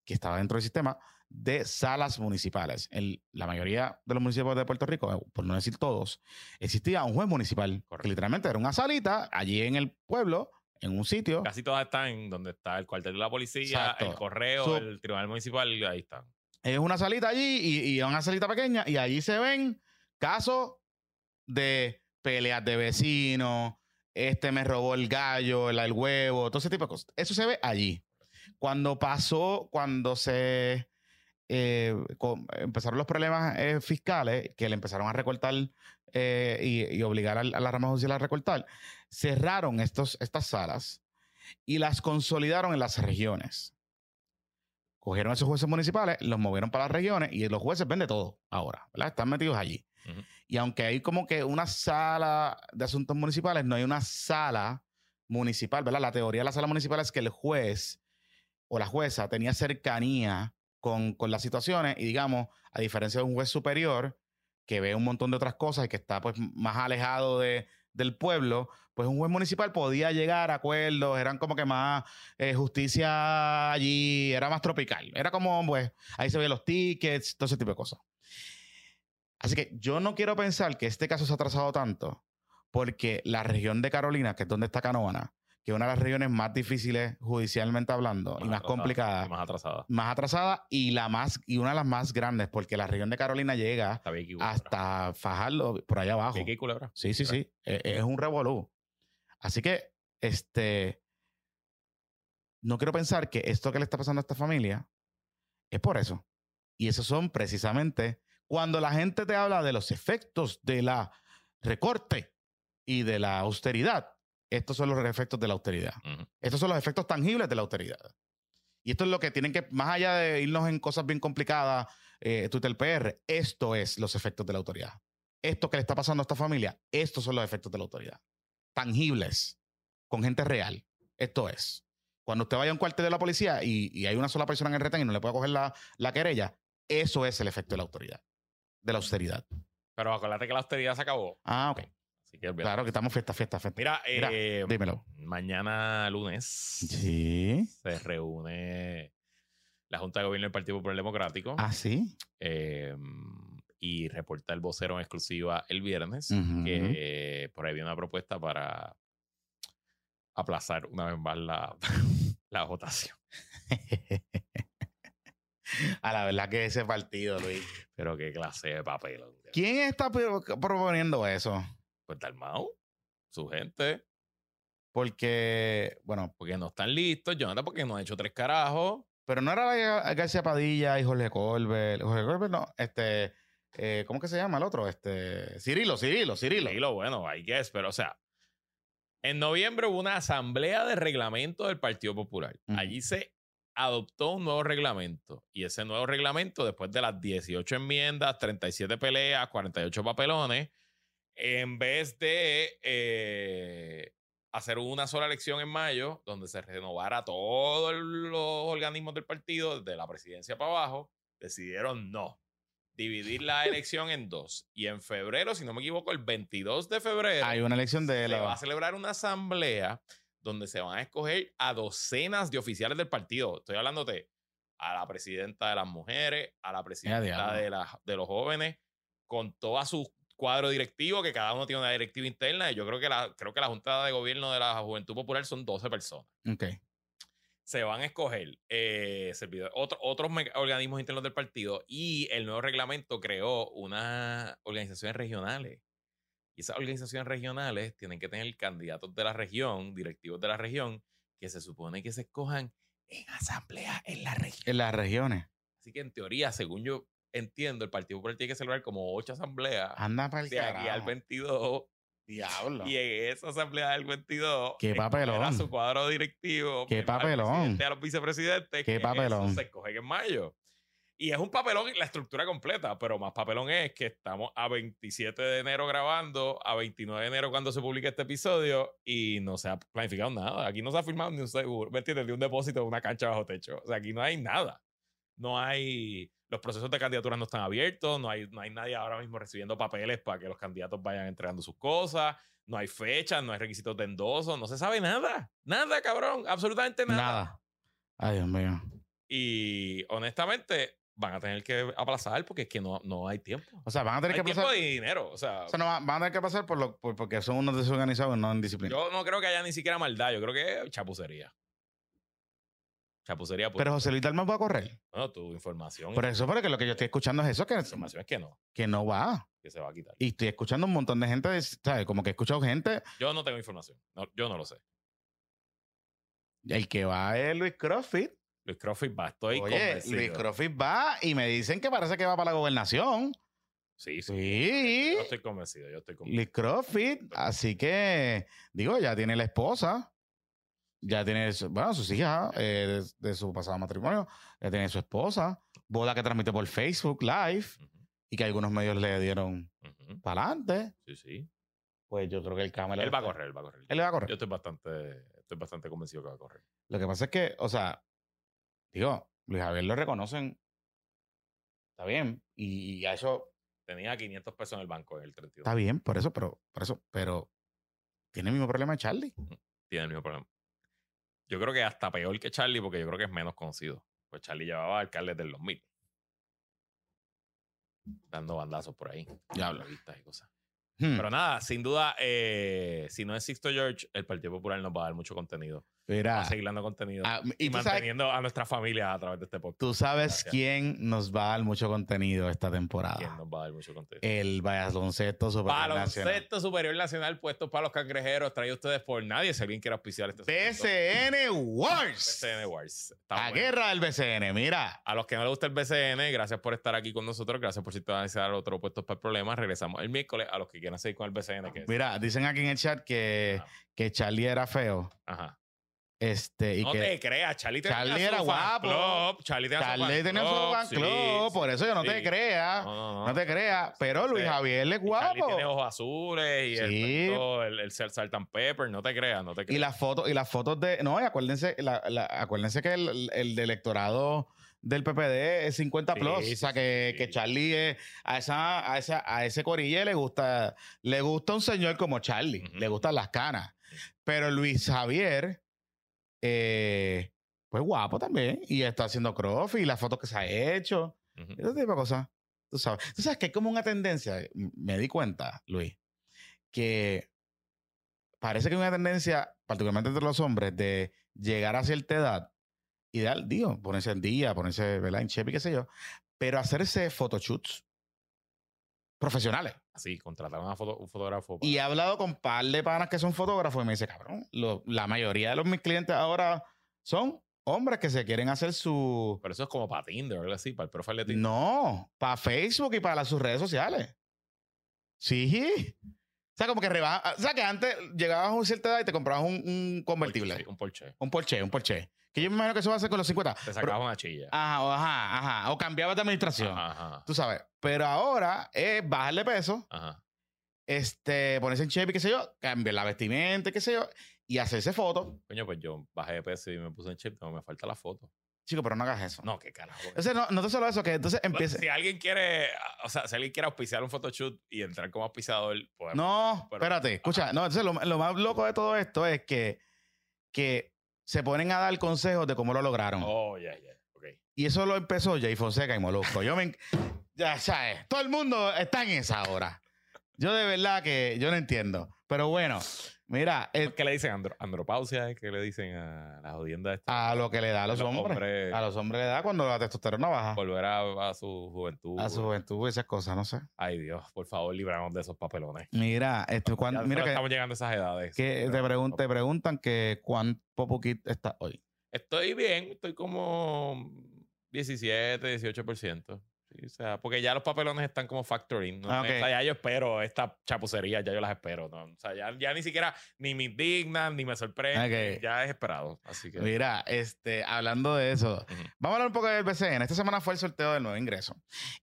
que estaba dentro del sistema de salas municipales. En la mayoría de los municipios de Puerto Rico, eh, por no decir todos, existía un juez municipal, que literalmente era una salita allí en el pueblo, en un sitio. Casi todas están donde está el cuartel de la policía, el correo, el tribunal municipal, ahí están. Es una salita allí y, y una salita pequeña y allí se ven casos de peleas de vecinos, este me robó el gallo, el, el huevo, todo ese tipo de cosas. Eso se ve allí. Cuando pasó, cuando se eh, empezaron los problemas eh, fiscales, que le empezaron a recortar eh, y, obligar a, la rama judicial a recortar, cerraron estos, estas salas y las consolidaron en las regiones. Cogieron a esos jueces municipales, los movieron para las regiones y los jueces ven de todo ahora, ¿verdad? Están metidos allí. Y aunque hay como que una sala de asuntos municipales, no hay una sala municipal, ¿verdad? La teoría de la sala municipal es que el juez o la jueza tenía cercanía con, las situaciones y digamos, a diferencia de un juez superior que ve un montón de otras cosas y que está pues más alejado de, del pueblo, pues un juez municipal podía llegar a acuerdos, eran como que más eh, justicia allí, era más tropical, era como, pues, ahí se veían los tickets, todo ese tipo de cosas. Así que yo no quiero pensar que este caso se ha atrasado tanto porque la región de Carolina, que es donde está Canóvana, que es una de las regiones más difíciles judicialmente hablando y más complicada. más atrasada. Más atrasada y la más y una de las más grandes, porque la región de Carolina llega hasta Fajardo, por allá abajo. Sí, sí, sí. E, e, es, un revolú. Así que, este. No quiero pensar que esto que le está pasando a esta familia es por eso. Y esos son precisamente cuando la gente te habla de los efectos de la recorte y de la austeridad estos son los efectos de la austeridad. Estos son los efectos tangibles de la austeridad. Y esto es lo que tienen que, más allá de irnos en cosas bien complicadas, eh, Twitter PR, esto es los efectos de la autoridad. Esto que le está pasando a esta familia, estos son los efectos de la autoridad. Tangibles, con gente real. Esto es. Cuando usted vaya a un cuartel de la policía y, hay una sola persona en el retén y no le puede coger la, la querella, eso es el efecto de la autoridad, de la austeridad. Pero acuérdate que la austeridad se acabó. Ah, ok claro que estamos fiesta, fiesta, fiesta. Mira, eh, dímelo. Mañana lunes sí. se reúne la Junta de Gobierno del Partido Popular Democrático. Ah, sí. Em, y reporta el vocero en exclusiva el viernes que por ahí viene una propuesta para aplazar una vez más la, la votación. A la verdad que ese partido, Luis. Pero qué clase de papel. ¿Quién está proponiendo eso? Pues Dalmau, su gente. Porque, bueno. Porque no están listos, Jonathan, porque no ha hecho tres carajos. Pero no era García Padilla y Jorge Colbert. Jorge Colbert no, este. Eh, ¿Cómo que se llama el otro? Este. Cirilo, Cirilo, Cirilo. Cirilo, bueno, I guess, pero o sea. En noviembre hubo una asamblea de reglamento del Partido Popular. Allí se adoptó un nuevo reglamento. Y ese nuevo reglamento, después de las 18 enmiendas, 37 peleas, 48 papelones, en vez de eh, hacer una sola elección en mayo, donde se renovara todos los organismos del partido, desde la presidencia para abajo, decidieron no. Dividir la elección en dos. Y en febrero, si no me equivoco, el 22 de febrero. Hay una elección de Se va a celebrar una asamblea donde se van a escoger a docenas de oficiales del partido. Estoy hablando de a la presidenta de las mujeres, a la presidenta de, de los jóvenes, con todas sus cuadro directivo, que cada uno tiene una directiva interna. Y yo creo que la, creo que la Junta de Gobierno de la Juventud Popular son 12 personas. Ok. Se van a escoger eh, otros organismos internos del partido y el nuevo reglamento creó unas organizaciones regionales. Y esas organizaciones regionales tienen que tener candidatos de la región, directivos de la región, que se supone que se escojan en asamblea en la región. En las regiones. Así que en teoría, según yo entiendo, el Partido Popular tiene que celebrar como ocho asambleas. Anda para el De aquí al 22. Diablo. Y en esa asamblea del 22. Qué papelón. Era su cuadro directivo. Qué papelón. A los vicepresidentes. Qué papelón. se escoge en mayo. Y es un papelón la estructura completa, pero más papelón es que estamos a 27 de enero grabando, a 29 de enero cuando se publique este episodio y no se ha planificado nada. Aquí no se ha firmado ni un seguro, ¿me entiendes? Ni un depósito de una cancha bajo techo. O sea, aquí no hay nada. No hay los procesos de candidatura no están abiertos, no hay, no hay nadie ahora mismo recibiendo papeles para que los candidatos vayan entregando sus cosas, no hay fechas, no hay requisitos de endoso, no se sabe nada. Nada, cabrón, absolutamente nada. Nada. Ay, Dios mío. Y honestamente, van a tener que aplazar porque es que no, no hay tiempo. O sea, van a tener hay que tiempo pasar. y dinero. O sea, O sea, no, va- van a tener que por lo, por- porque son unos desorganizados y no en disciplina. yo no creo que haya ni siquiera maldad. Yo creo que es chapucería. Chapucería. Pues, Pero José Luis Dalmau va a correr. bueno, tu información. Por eso, porque lo que yo estoy escuchando es eso, que, La información es que no, que no va. que se va a quitar. Y estoy escuchando un montón de gente, de- ¿sabes? Como que he escuchado gente, Yo no tengo información. No, yo no lo sé. el que va es Luis Crossfit. Luis Crawford va, estoy Oye, convencido. Luis Crossfit va y me dicen que parece que va para la gobernación. Sí, sí. Sí. Yo estoy convencido. Yo estoy convencido. Luis Crossfit. Así que, digo, ya tiene la esposa. Ya tiene, bueno, sus hijas eh, de, de su pasado matrimonio. Ya tiene su esposa. Boda que transmite por Facebook Live. Y que algunos medios le dieron para adelante. Sí, sí. Pues yo creo que el Camel. Él va a correr, él va a correr. Él va a correr. Yo estoy bastante, estoy bastante convencido que va a correr. Lo que pasa es que, o sea, digo, Luis Javier lo reconocen. Está bien. Y, y a eso Tenía 500 pesos en el banco en el 32. está bien, por eso, pero, por eso, pero tiene el mismo problema de Charlie. Tiene el mismo problema. Yo creo que hasta peor que Charlie, porque yo creo que es menos conocido. Pues Charlie llevaba alcaldes del 2000. Dando bandazos por ahí. Diablo. Revistas y cosas. Hmm. Pero nada, sin duda, eh, si no es Sixto George, el Partido Popular nos va a dar mucho contenido. Mira, a seguir dando contenido. ah, y, y tú sabes, manteniendo a nuestra familia a través de este podcast. tú sabes Gracias. quién nos va a dar mucho contenido esta ¿Quién temporada. nos va a dar mucho contenido? El baloncesto Superior Nacional. Baloncesto Superior Nacional puesto para los cangrejeros, traído ustedes por nadie. Si alguien quiere auspiciar este. BCN Wars. BCN Wars. Está La bueno. guerra del BCN, mira. A los que no les gusta el BCN, gracias por estar aquí con nosotros. Gracias por sintonizar otro puestos para el problema. Regresamos el miércoles. A los que quieran seguir con el BCN, que es. Mira, dicen aquí en el chat que, Ajá. que Charlie era feo. Ajá. Este, y no que te creas, Charlie tenía Charlie su era fan guapo. club, Charlie tenía su Charlie fan tenía su club, fan sí, club, por eso yo no te creas. No, no, no. No te creas. Pero Luis. Javier es Y Charlie tiene guapo. ojos azules y el, Sí. pelito, el, el salt and pepper. No te creas, no te Y creas. las fotos, y las fotos de. No, y acuérdense, la- la- acuérdense que el, el de electorado del PPD es 50 Sí, plus. sí, o sea que, sí. que Charlie es- a esa, a esa, a ese corille le gusta, le gusta un señor como Charlie. Le gustan las canas. Pero Luis Javier, eh, pues guapo también. Y está haciendo crossfit las fotos que se ha hecho. Ujú. Ese tipo de cosas. Tú sabes. Tú sabes que hay como una tendencia, me di cuenta, Luis, que parece que hay una tendencia, particularmente entre los hombres, de llegar a cierta edad y dar, digo, ponerse en día, ponerse ¿verdad? en shape y qué sé yo, pero hacerse photoshoots profesionales. Así, contratar a foto- un fotógrafo. para- Y he hablado con un par de panas que son fotógrafos y me dice, cabrón, lo- la mayoría de los mis clientes ahora son hombres que se quieren hacer su... Pero eso es como para Tinder o algo así, para el profile de Tinder. No, para Facebook y para sus redes sociales. Sí. O sea, como que rebaja. O sea, que antes llegabas a una cierta edad y te comprabas un, un convertible. Sí, un Porsche. Un Porsche, un Porsche. Que yo me imagino que eso va a ser con los 50. Te Pero- sacabas una chilla. ajá, o- ajá, ajá. O cambiabas de administración. Ajá, ajá, Tú sabes. Pero ahora es bajarle peso, ajá. este, ponerse en shape y qué sé yo, cambiar la vestimenta y qué sé yo, y hacerse fotos. Coño, pues yo bajé de peso y me puse en chip, no me falta la foto. Chico, pero no hagas eso. No, qué carajo. Entonces, no, no te solo eso, que entonces empieza. Si alguien quiere, o sea, si alguien quiere auspiciar un photoshoot y entrar como auspiciador, pues No, Pero- espérate, escucha, no, entonces lo, lo más loco de todo esto es que, que se ponen a dar consejos de cómo lo lograron. Oh, ya, ya. Ok. Y eso lo empezó Jay Fonseca y Molusco. Yo me. Ya sabes, todo el mundo está en esa hora. Yo de verdad que yo no entiendo. Pero bueno, mira, eh, ¿Qué le dicen? Andro- andropausia, ¿qué le dicen a la jodienda esta? a lo que le da a los, Los hombres, hombres- A los hombres le da cuando la testosterona baja. Volver a, a su juventud. A su juventud y esas cosas, no sé. Ay, Dios, por favor, libramos de esos papelones. Mira, este, cuando, Ya mira que, estamos llegando a esas edades. que te, pregun- te preguntan que cuán popukit está hoy. Estoy bien, estoy como 17, 18%. Sí, o sea, porque ya los papelones están como factoring. ¿no? Ah, ok. O sea, ya yo espero esta chapucería, ya yo las espero. ¿no? O sea, ya, ya ni siquiera ni me indignan, ni me sorprenden. Ya es esperado. Así que. Mira, este, hablando de eso, vamos a hablar un poco del BCN. Esta semana fue el sorteo del nuevo ingreso.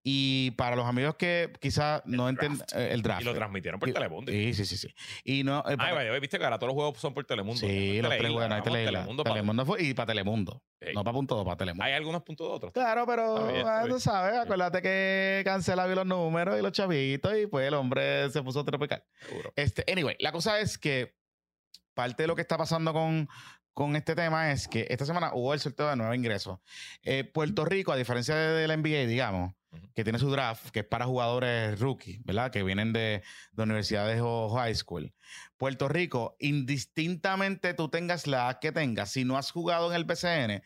Y para los amigos que quizás no entienden draft. el draft. Y lo transmitieron por Y- Telemundo. Sí, sí, sí, sí. Y no. eh, Ay, para- vaya, viste que ahora todos los juegos son por Telemundo. sí, los tres. Telemundo. Telemundo, fue, y para Telemundo. No para punto dos, para Telemundo. Hay algunos puntos de otros. Claro, pero bien, ah, tú sabes, acuérdate que cancela los números y los chavitos y pues el hombre se puso tropical. Seguro. Este, anyway, la cosa es que parte de lo que está pasando con, con este tema es que esta semana hubo el sorteo de nuevos ingresos. Eh, Puerto Rico, a diferencia del NBA, digamos, que tiene su draft, que es para jugadores rookie, ¿verdad? Que vienen de, de, universidades o high school. Puerto Rico, indistintamente tú tengas la edad que tengas, si no has jugado en el BCN,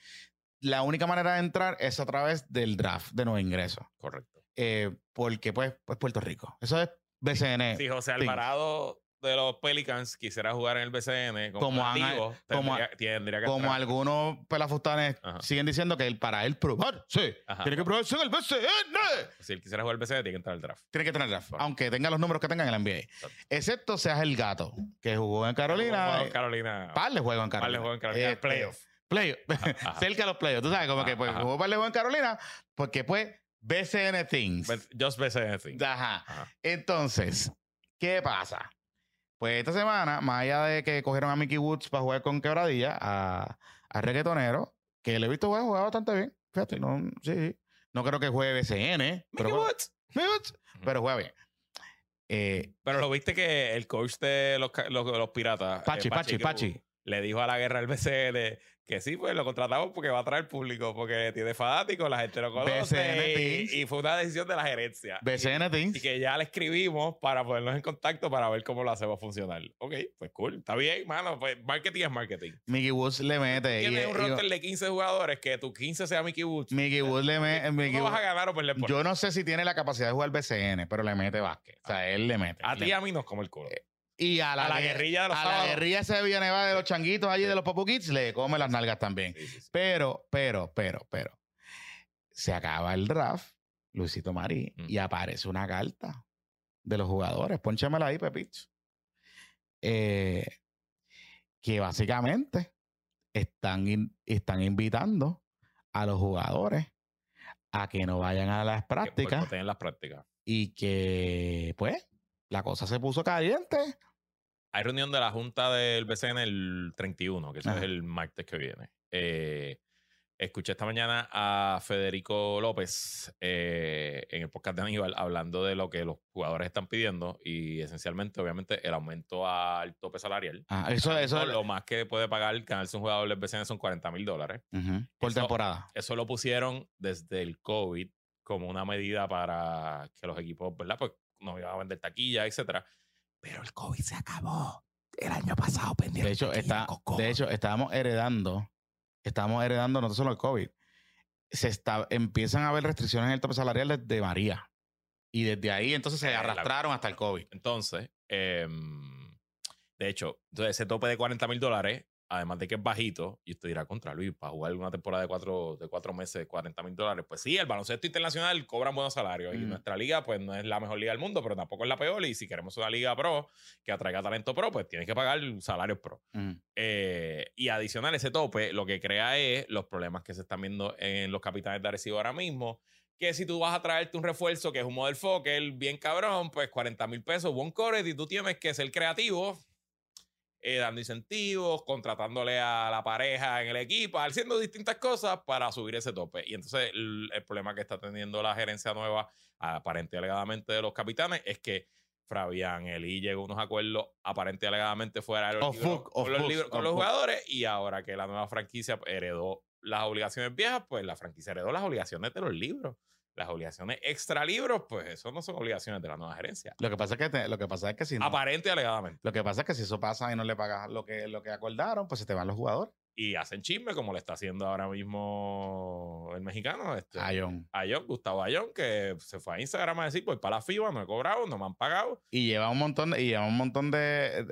la única manera de entrar es a través del draft de nuevos ingresos. Correcto. Eh, porque, pues, pues, Puerto Rico. Eso es BCN. Sí, José Alvarado de los Pelicans quisiera jugar en el BCN como, como, como, tendría, tendría que como algunos pelafustanes siguen diciendo que él, para él probar, sí, tiene que probarse en el BCN. Si él quisiera jugar el BCN, tiene que entrar al draft. Tiene que entrar al draft, aunque tenga los números que tenga en el NBA. Excepto seas el gato, que jugó en Carolina. en Carolina. Par de juegos en Carolina. Par de juegos en Carolina. Este, playoff. Playoff. Cerca de los playoffs. Tú sabes, como que pues, jugó par de juegos en Carolina, porque pues BCN Things. Just BCN Things. Ajá. Entonces, ¿qué pasa? Pues esta semana, más allá de que cogieron a Mickey Woods para jugar con Quebradilla, a, a reggaetonero, que le he visto jugar, jugar bastante bien. Fíjate, no, sí, no creo que juegue BCN. Mickey pero, Woods. Woods. Pero juega bien. Eh, pero lo viste que el coach de los, los, piratas, Pachi, eh, Pachi, Pachi, le dijo a la guerra al BCN que sí, pues lo contratamos porque va a traer público, porque tiene fanático, la gente lo conoce. Y, fue una decisión de la gerencia. BCN y, Y que ya le escribimos para ponernos en contacto para ver cómo lo hacemos funcionar. Ok, pues cool. Está bien, mano. Pues marketing es marketing. Mickey Woods le mete. Tienes un roster de 15 jugadores que tu 15 sea Mickey Woods. Mickey Woods le mete. no vas a ganar o perder Yo no sé si tiene la capacidad de jugar BCN, pero le mete básquet. O sea, él le mete. A ti y a mí nos come el culo. Eh, y a la, guerrilla de los A la guerrilla ese Villanueva de los changuitos allí de los Popo Kids le come las nalgas también. Pero, pero, pero, pero. Se acaba el draft, Luisito Marí, y aparece una carta de los jugadores. Pónchamela ahí, Pepito. Eh, que básicamente están, están invitando a los jugadores a que no vayan a las prácticas. Que las prácticas. Y que, pues, la cosa se puso caliente hay reunión de la Junta del BCN el 31, que eso es el martes que viene. Eh, escuché esta mañana a Federico López eh, en el podcast de Aníbal hablando de lo que los jugadores están pidiendo y esencialmente, obviamente, el aumento al tope salarial. Ah, eso, eso lo más que puede pagar ganarse un jugador del BCN son 40 mil dólares por temporada. Eso lo pusieron desde el COVID como una medida para que los equipos, ¿verdad? Pues no iban a vender taquilla, etcétera. Pero el COVID se acabó el año pasado pendiente. De hecho, está, de hecho estábamos heredando, estábamos heredando no solo el COVID. Se está, empiezan a haber restricciones en el tope salarial desde María. Y desde ahí entonces se eh, arrastraron hasta el COVID. Entonces, em, de hecho, entonces ese tope de 40 mil dólares además de que es bajito, y usted dirá contra Luis, para jugar una temporada de cuatro, de cuatro meses, 40 mil dólares. Pues sí, el baloncesto internacional cobra buenos salarios. Y mm. nuestra liga, pues no es la mejor liga del mundo, pero tampoco es la peor. Y si queremos una liga pro que atraiga talento pro, pues tienes que pagar salarios pro. Mm. Eh, y adicional, ese tope lo que crea es los problemas que se están viendo en los capitanes de Arecibo ahora mismo. Que si tú vas a traerte un refuerzo que es un model Fokker bien cabrón, pues 40 mil pesos, one core, y tú tienes que ser creativo eh, dando incentivos, contratándole a la pareja en el equipo, haciendo distintas cosas para subir ese tope. Y entonces el, problema que está teniendo la gerencia nueva, aparente alegadamente de los capitanes, es que Fabián Eli llegó a unos acuerdos aparente alegadamente fuera de los con, los, con los jugadores y ahora que la nueva franquicia heredó las obligaciones viejas, pues la franquicia heredó las obligaciones de los libros. Las obligaciones extra libros, pues eso no son obligaciones de la nueva gerencia. Lo que pasa es que, lo que, pasa es que si Aparente alegadamente. Lo que pasa es que si eso pasa y no le pagas lo que, lo que acordaron, pues se te van los jugadores. Y hacen chisme como le está haciendo ahora mismo el mexicano. Este, Ayón. Ayón, Gustavo Ayón, que se fue a Instagram a decir, pues para la FIBA no he cobrado, no me han pagado. Y lleva un montón de, y lleva un montón de,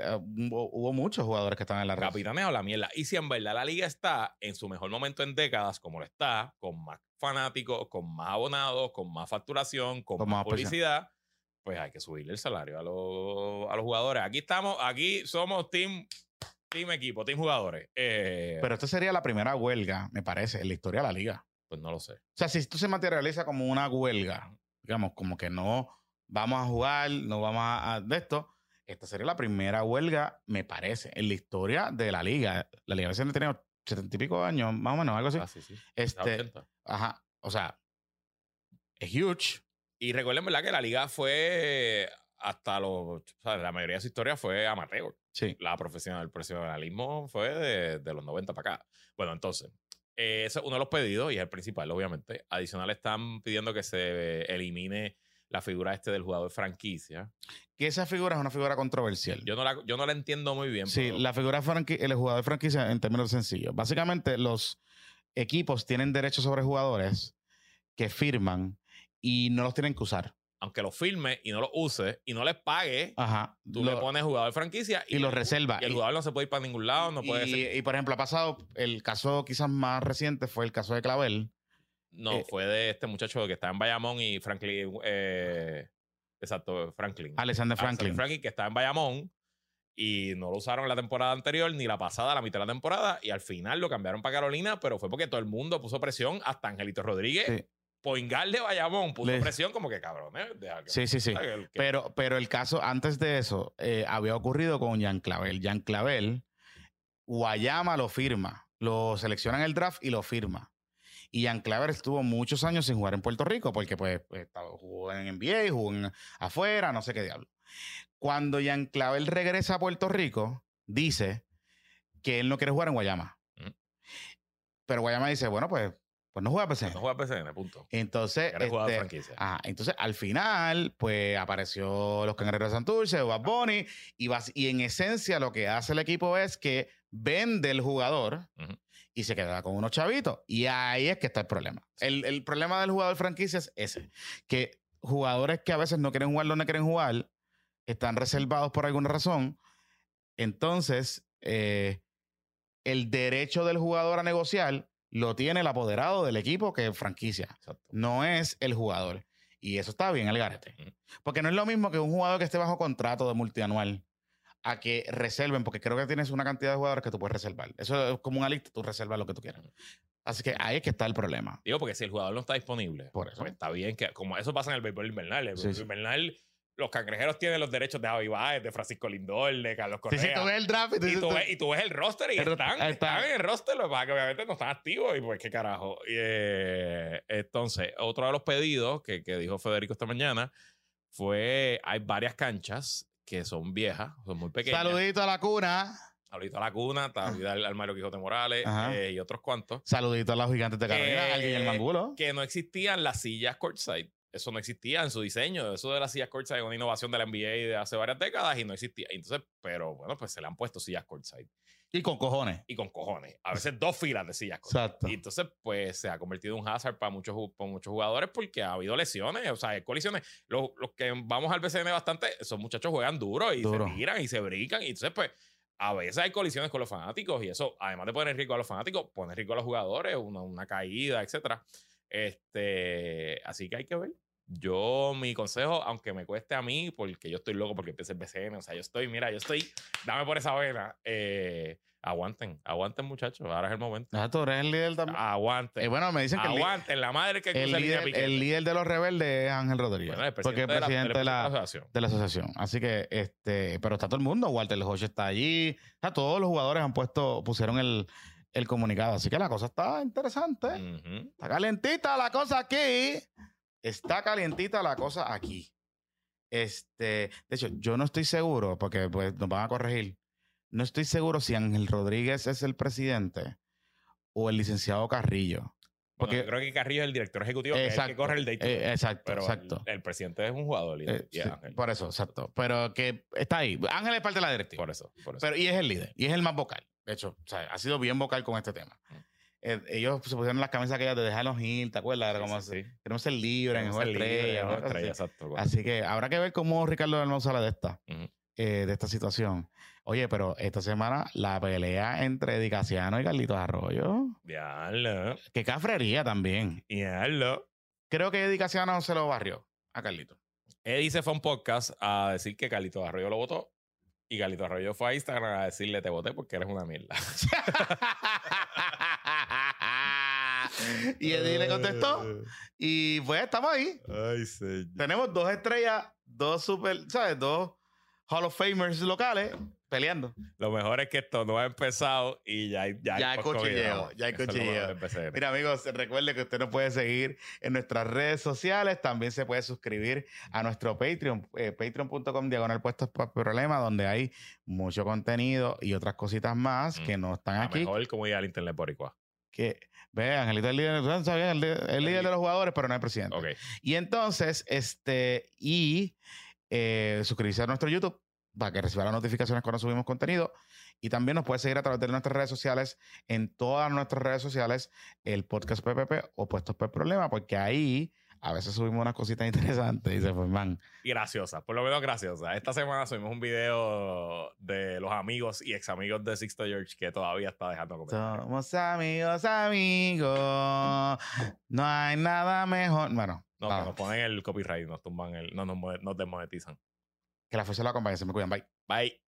hubo, muchos jugadores que están en la red. Capitaneo la mierda. Y si en verdad la liga está en su mejor momento en décadas, como lo está, con más fanáticos, con más abonados, con más facturación, con, más publicidad, pues hay que subirle el salario a los, a los jugadores. Aquí estamos, aquí somos team Team equipo, team jugadores. Eh, Pero esto sería la primera huelga, me parece, en la historia de la liga. Pues no lo sé. O sea, si esto se materializa como una huelga, digamos, como que no vamos a jugar, no vamos a, de esto, esta sería la primera huelga, me parece, en la historia de la liga. La liga a veces tenido setenta y pico años, más o menos, algo así. Ah, sí, sí. Este, ajá, o sea, es huge. Y recuerden, ¿verdad? Que la liga fue hasta los. O sea, la mayoría de su historia fue amateur. Sí. La profesional, el profesionalismo fue de, de los 90 para acá. Bueno, entonces, eh, ese es uno de los pedidos y es el principal, obviamente. Adicional, están pidiendo que se elimine la figura este del jugador franquicia. Que esa figura es una figura controversial. Yo no la, yo no la entiendo muy bien. Sí, la figura el jugador franquicia en términos sencillos. Básicamente, los equipos tienen derechos sobre jugadores que firman y no los tienen que usar. Aunque los firme y no los use y no les pague, Ajá. tú le pones jugador franquicia y, los reserva. Y el jugador no se puede ir para ningún lado, no puede y, y, por ejemplo, ha pasado, el caso quizás más reciente fue el caso de Clavel. No, Eh, fue de este muchacho que está en Bayamón y Franklin. eh, exacto, Franklin. Alexander Franklin. Franklin, que está en Bayamón y no lo usaron la temporada anterior ni la pasada, la mitad de la temporada. Y al final lo cambiaron para Carolina, pero fue porque todo el mundo puso presión, hasta Angelito Rodríguez. Sí. Poingal de Bayamón puso presión como que cabrón, ¿eh? Que- Sí, sí, sí. que- Pero, pero el caso antes de eso eh, había ocurrido con Jan Clavel. Jan Clavel, Guayama lo firma, lo selecciona en el draft y lo firma. Y Jan Clavel estuvo muchos años sin jugar en Puerto Rico porque pues, pues, jugó en NBA, jugó en- afuera, no sé qué diablo. Cuando Jan Clavel regresa a Puerto Rico, dice que él no quiere jugar en Guayama. Ujú. Pero Guayama dice, bueno, pues, pues no juega PC. no juega PCN, punto. Entonces, Eres jugador de este, franquicia. Ajá, entonces al final, pues apareció los cangrejeros de Santurce, Bad Bunny, y, bas- y en esencia lo que hace el equipo es que vende el jugador y se queda con unos chavitos. Y ahí es que está el problema. El, el problema del jugador franquicia es ese, que jugadores que a veces no quieren jugar donde quieren jugar, están reservados por alguna razón. Entonces, eh, el derecho del jugador a negociar lo tiene el apoderado del equipo que es franquicia Exacto. no es el jugador. Y eso está bien, el garete. Porque no es lo mismo que un jugador que esté bajo contrato de multianual a que reserven, porque creo que tienes una cantidad de jugadores que tú puedes reservar. Eso es como una lista, tú reservas lo que tú quieras. Así que ahí es que está el problema. Digo, porque si el jugador no está disponible, Por eso. pues está bien que, como eso pasa en el béisbol invernal, el béisbol sí. invernal, los cangrejeros tienen los derechos de Javi Baez, de Francisco Lindor, de Carlos Correa. sí, tú ves el draft y tú ves, y tú ves el roster y El están, está. están en el roster, lo que pasa es que obviamente no están activos y pues qué carajo. Y, eh, entonces, otro de los pedidos que, que dijo Federico esta mañana fue, hay varias canchas que son viejas, son muy pequeñas. Saludito a la cuna. Saludito a la cuna, saludito al, al Mario Quijote Morales eh, y otros cuantos. Saludito a los gigantes de Carolina, Eh, al Guillermo Angulo. Que no existían las sillas courtside. Eso no existía en su diseño. Eso de las sillas courtside es una innovación de la NBA de hace varias décadas y no existía. Entonces, pero bueno, pues se le han puesto sillas courtside. Y con cojones. Y con cojones. A veces dos filas de sillas courtside. Exacto. Y entonces, pues se ha convertido en un hazard para muchos, para muchos jugadores porque ha habido lesiones, o sea, hay colisiones. Los, los que vamos al BCN bastante, esos muchachos juegan duro y Duro. se tiran y se brincan. Y entonces, pues, a veces hay colisiones con los fanáticos y eso, además de poner riesgo a los fanáticos, pone riesgo a los jugadores, una, una caída, etcétera. Este, así que hay que ver. Yo, mi consejo, aunque me cueste a mí, porque yo estoy loco porque empieza el BCN, o sea, yo estoy, mira, yo estoy, dame por esa vena. eh, aguanten, aguanten, muchachos, ahora es el momento. Ah, tú eres el líder también. Aguanten. Eh, bueno, me dicen que el, Aguanten, la madre que el líder, el líder de los rebeldes es Ángel Rodríguez. Bueno, porque es presidente de la- de la, asociación. de la asociación. Así que, este, pero está todo el mundo. Walter Hodge está allí. O sea, todos los jugadores han puesto, pusieron el, el comunicado. Así que la cosa está interesante. Ujú. Está calentita la cosa aquí. Está calientita la cosa aquí. Este, de hecho, yo no estoy seguro, porque pues nos van a corregir. No estoy seguro si Ángel Rodríguez es el presidente o el licenciado Carrillo. Bueno, Porque- yo creo que Carrillo es el director ejecutivo, que es el que Exacto. corre el day Eh, exacto, Pero exacto. El, el presidente es un jugador. Eh, sí, Ángel. por eso, exacto. Pero que está ahí. Ángel es parte de la directiva. Por eso, por eso. Pero, y es el líder. Y es el más vocal. De hecho, o sea, ha sido bien vocal con este tema. Mm. Eh, ellos se pusieron las camisas aquellas de dejarnos ir, ¿te acuerdas? Era como, sí, sí. queremos ser libres, en juego estrella. exacto. Así que habrá que ver cómo Ricardo Dalmau sale de esta, eh, de esta situación. Oye, pero esta semana la pelea entre Eddie Casiano y Carlitos Arroyo. Diablo. Qué cafrería también. Diablo. Creo que Eddie Casiano se lo barrió a Carlitos. Eddie se fue a un podcast a decir que Carlito Arroyo lo votó. Y Carlito Arroyo fue a Instagram a decirle te voté porque eres una mierda. y Eddie le contestó. Y pues estamos ahí. Ay, señor. Tenemos dos estrellas, dos super, ¿sabes? Dos Hall of Famers locales peleando. Lo mejor es que esto no ha empezado y ya, ya, ya hay cuchilleo. Ya hay cuchilleo. Mira, amigos, recuerde que usted nos puede seguir en nuestras redes sociales. También se puede suscribir a nuestro Patreon, eh, patreon.com diagonal puestos por problema, donde hay mucho contenido y otras cositas más que no están aquí. Mejor como ir al internet por igual. Que, ve, Angelito es el líder, el, el líder de los jugadores, pero no es presidente. Y entonces, este, y eh, suscribirse a nuestro YouTube para que reciba las notificaciones cuando subimos contenido. Y también nos puede seguir a través de nuestras redes sociales, en todas nuestras redes sociales, el podcast PPP o Puestos por Problema, porque ahí a veces subimos unas cositas interesantes y se forman. Y graciosas, por lo menos graciosas. Esta semana subimos un video de los amigos y ex amigos de Sixto George que todavía está dejando comentarios. Somos amigos, amigos. No hay nada mejor. Bueno. No, nos ponen el copyright, nos tumban el. No nos, nos desmonetizan. Que la fuerza la acompañe. Se me cuidan. Bye. Bye.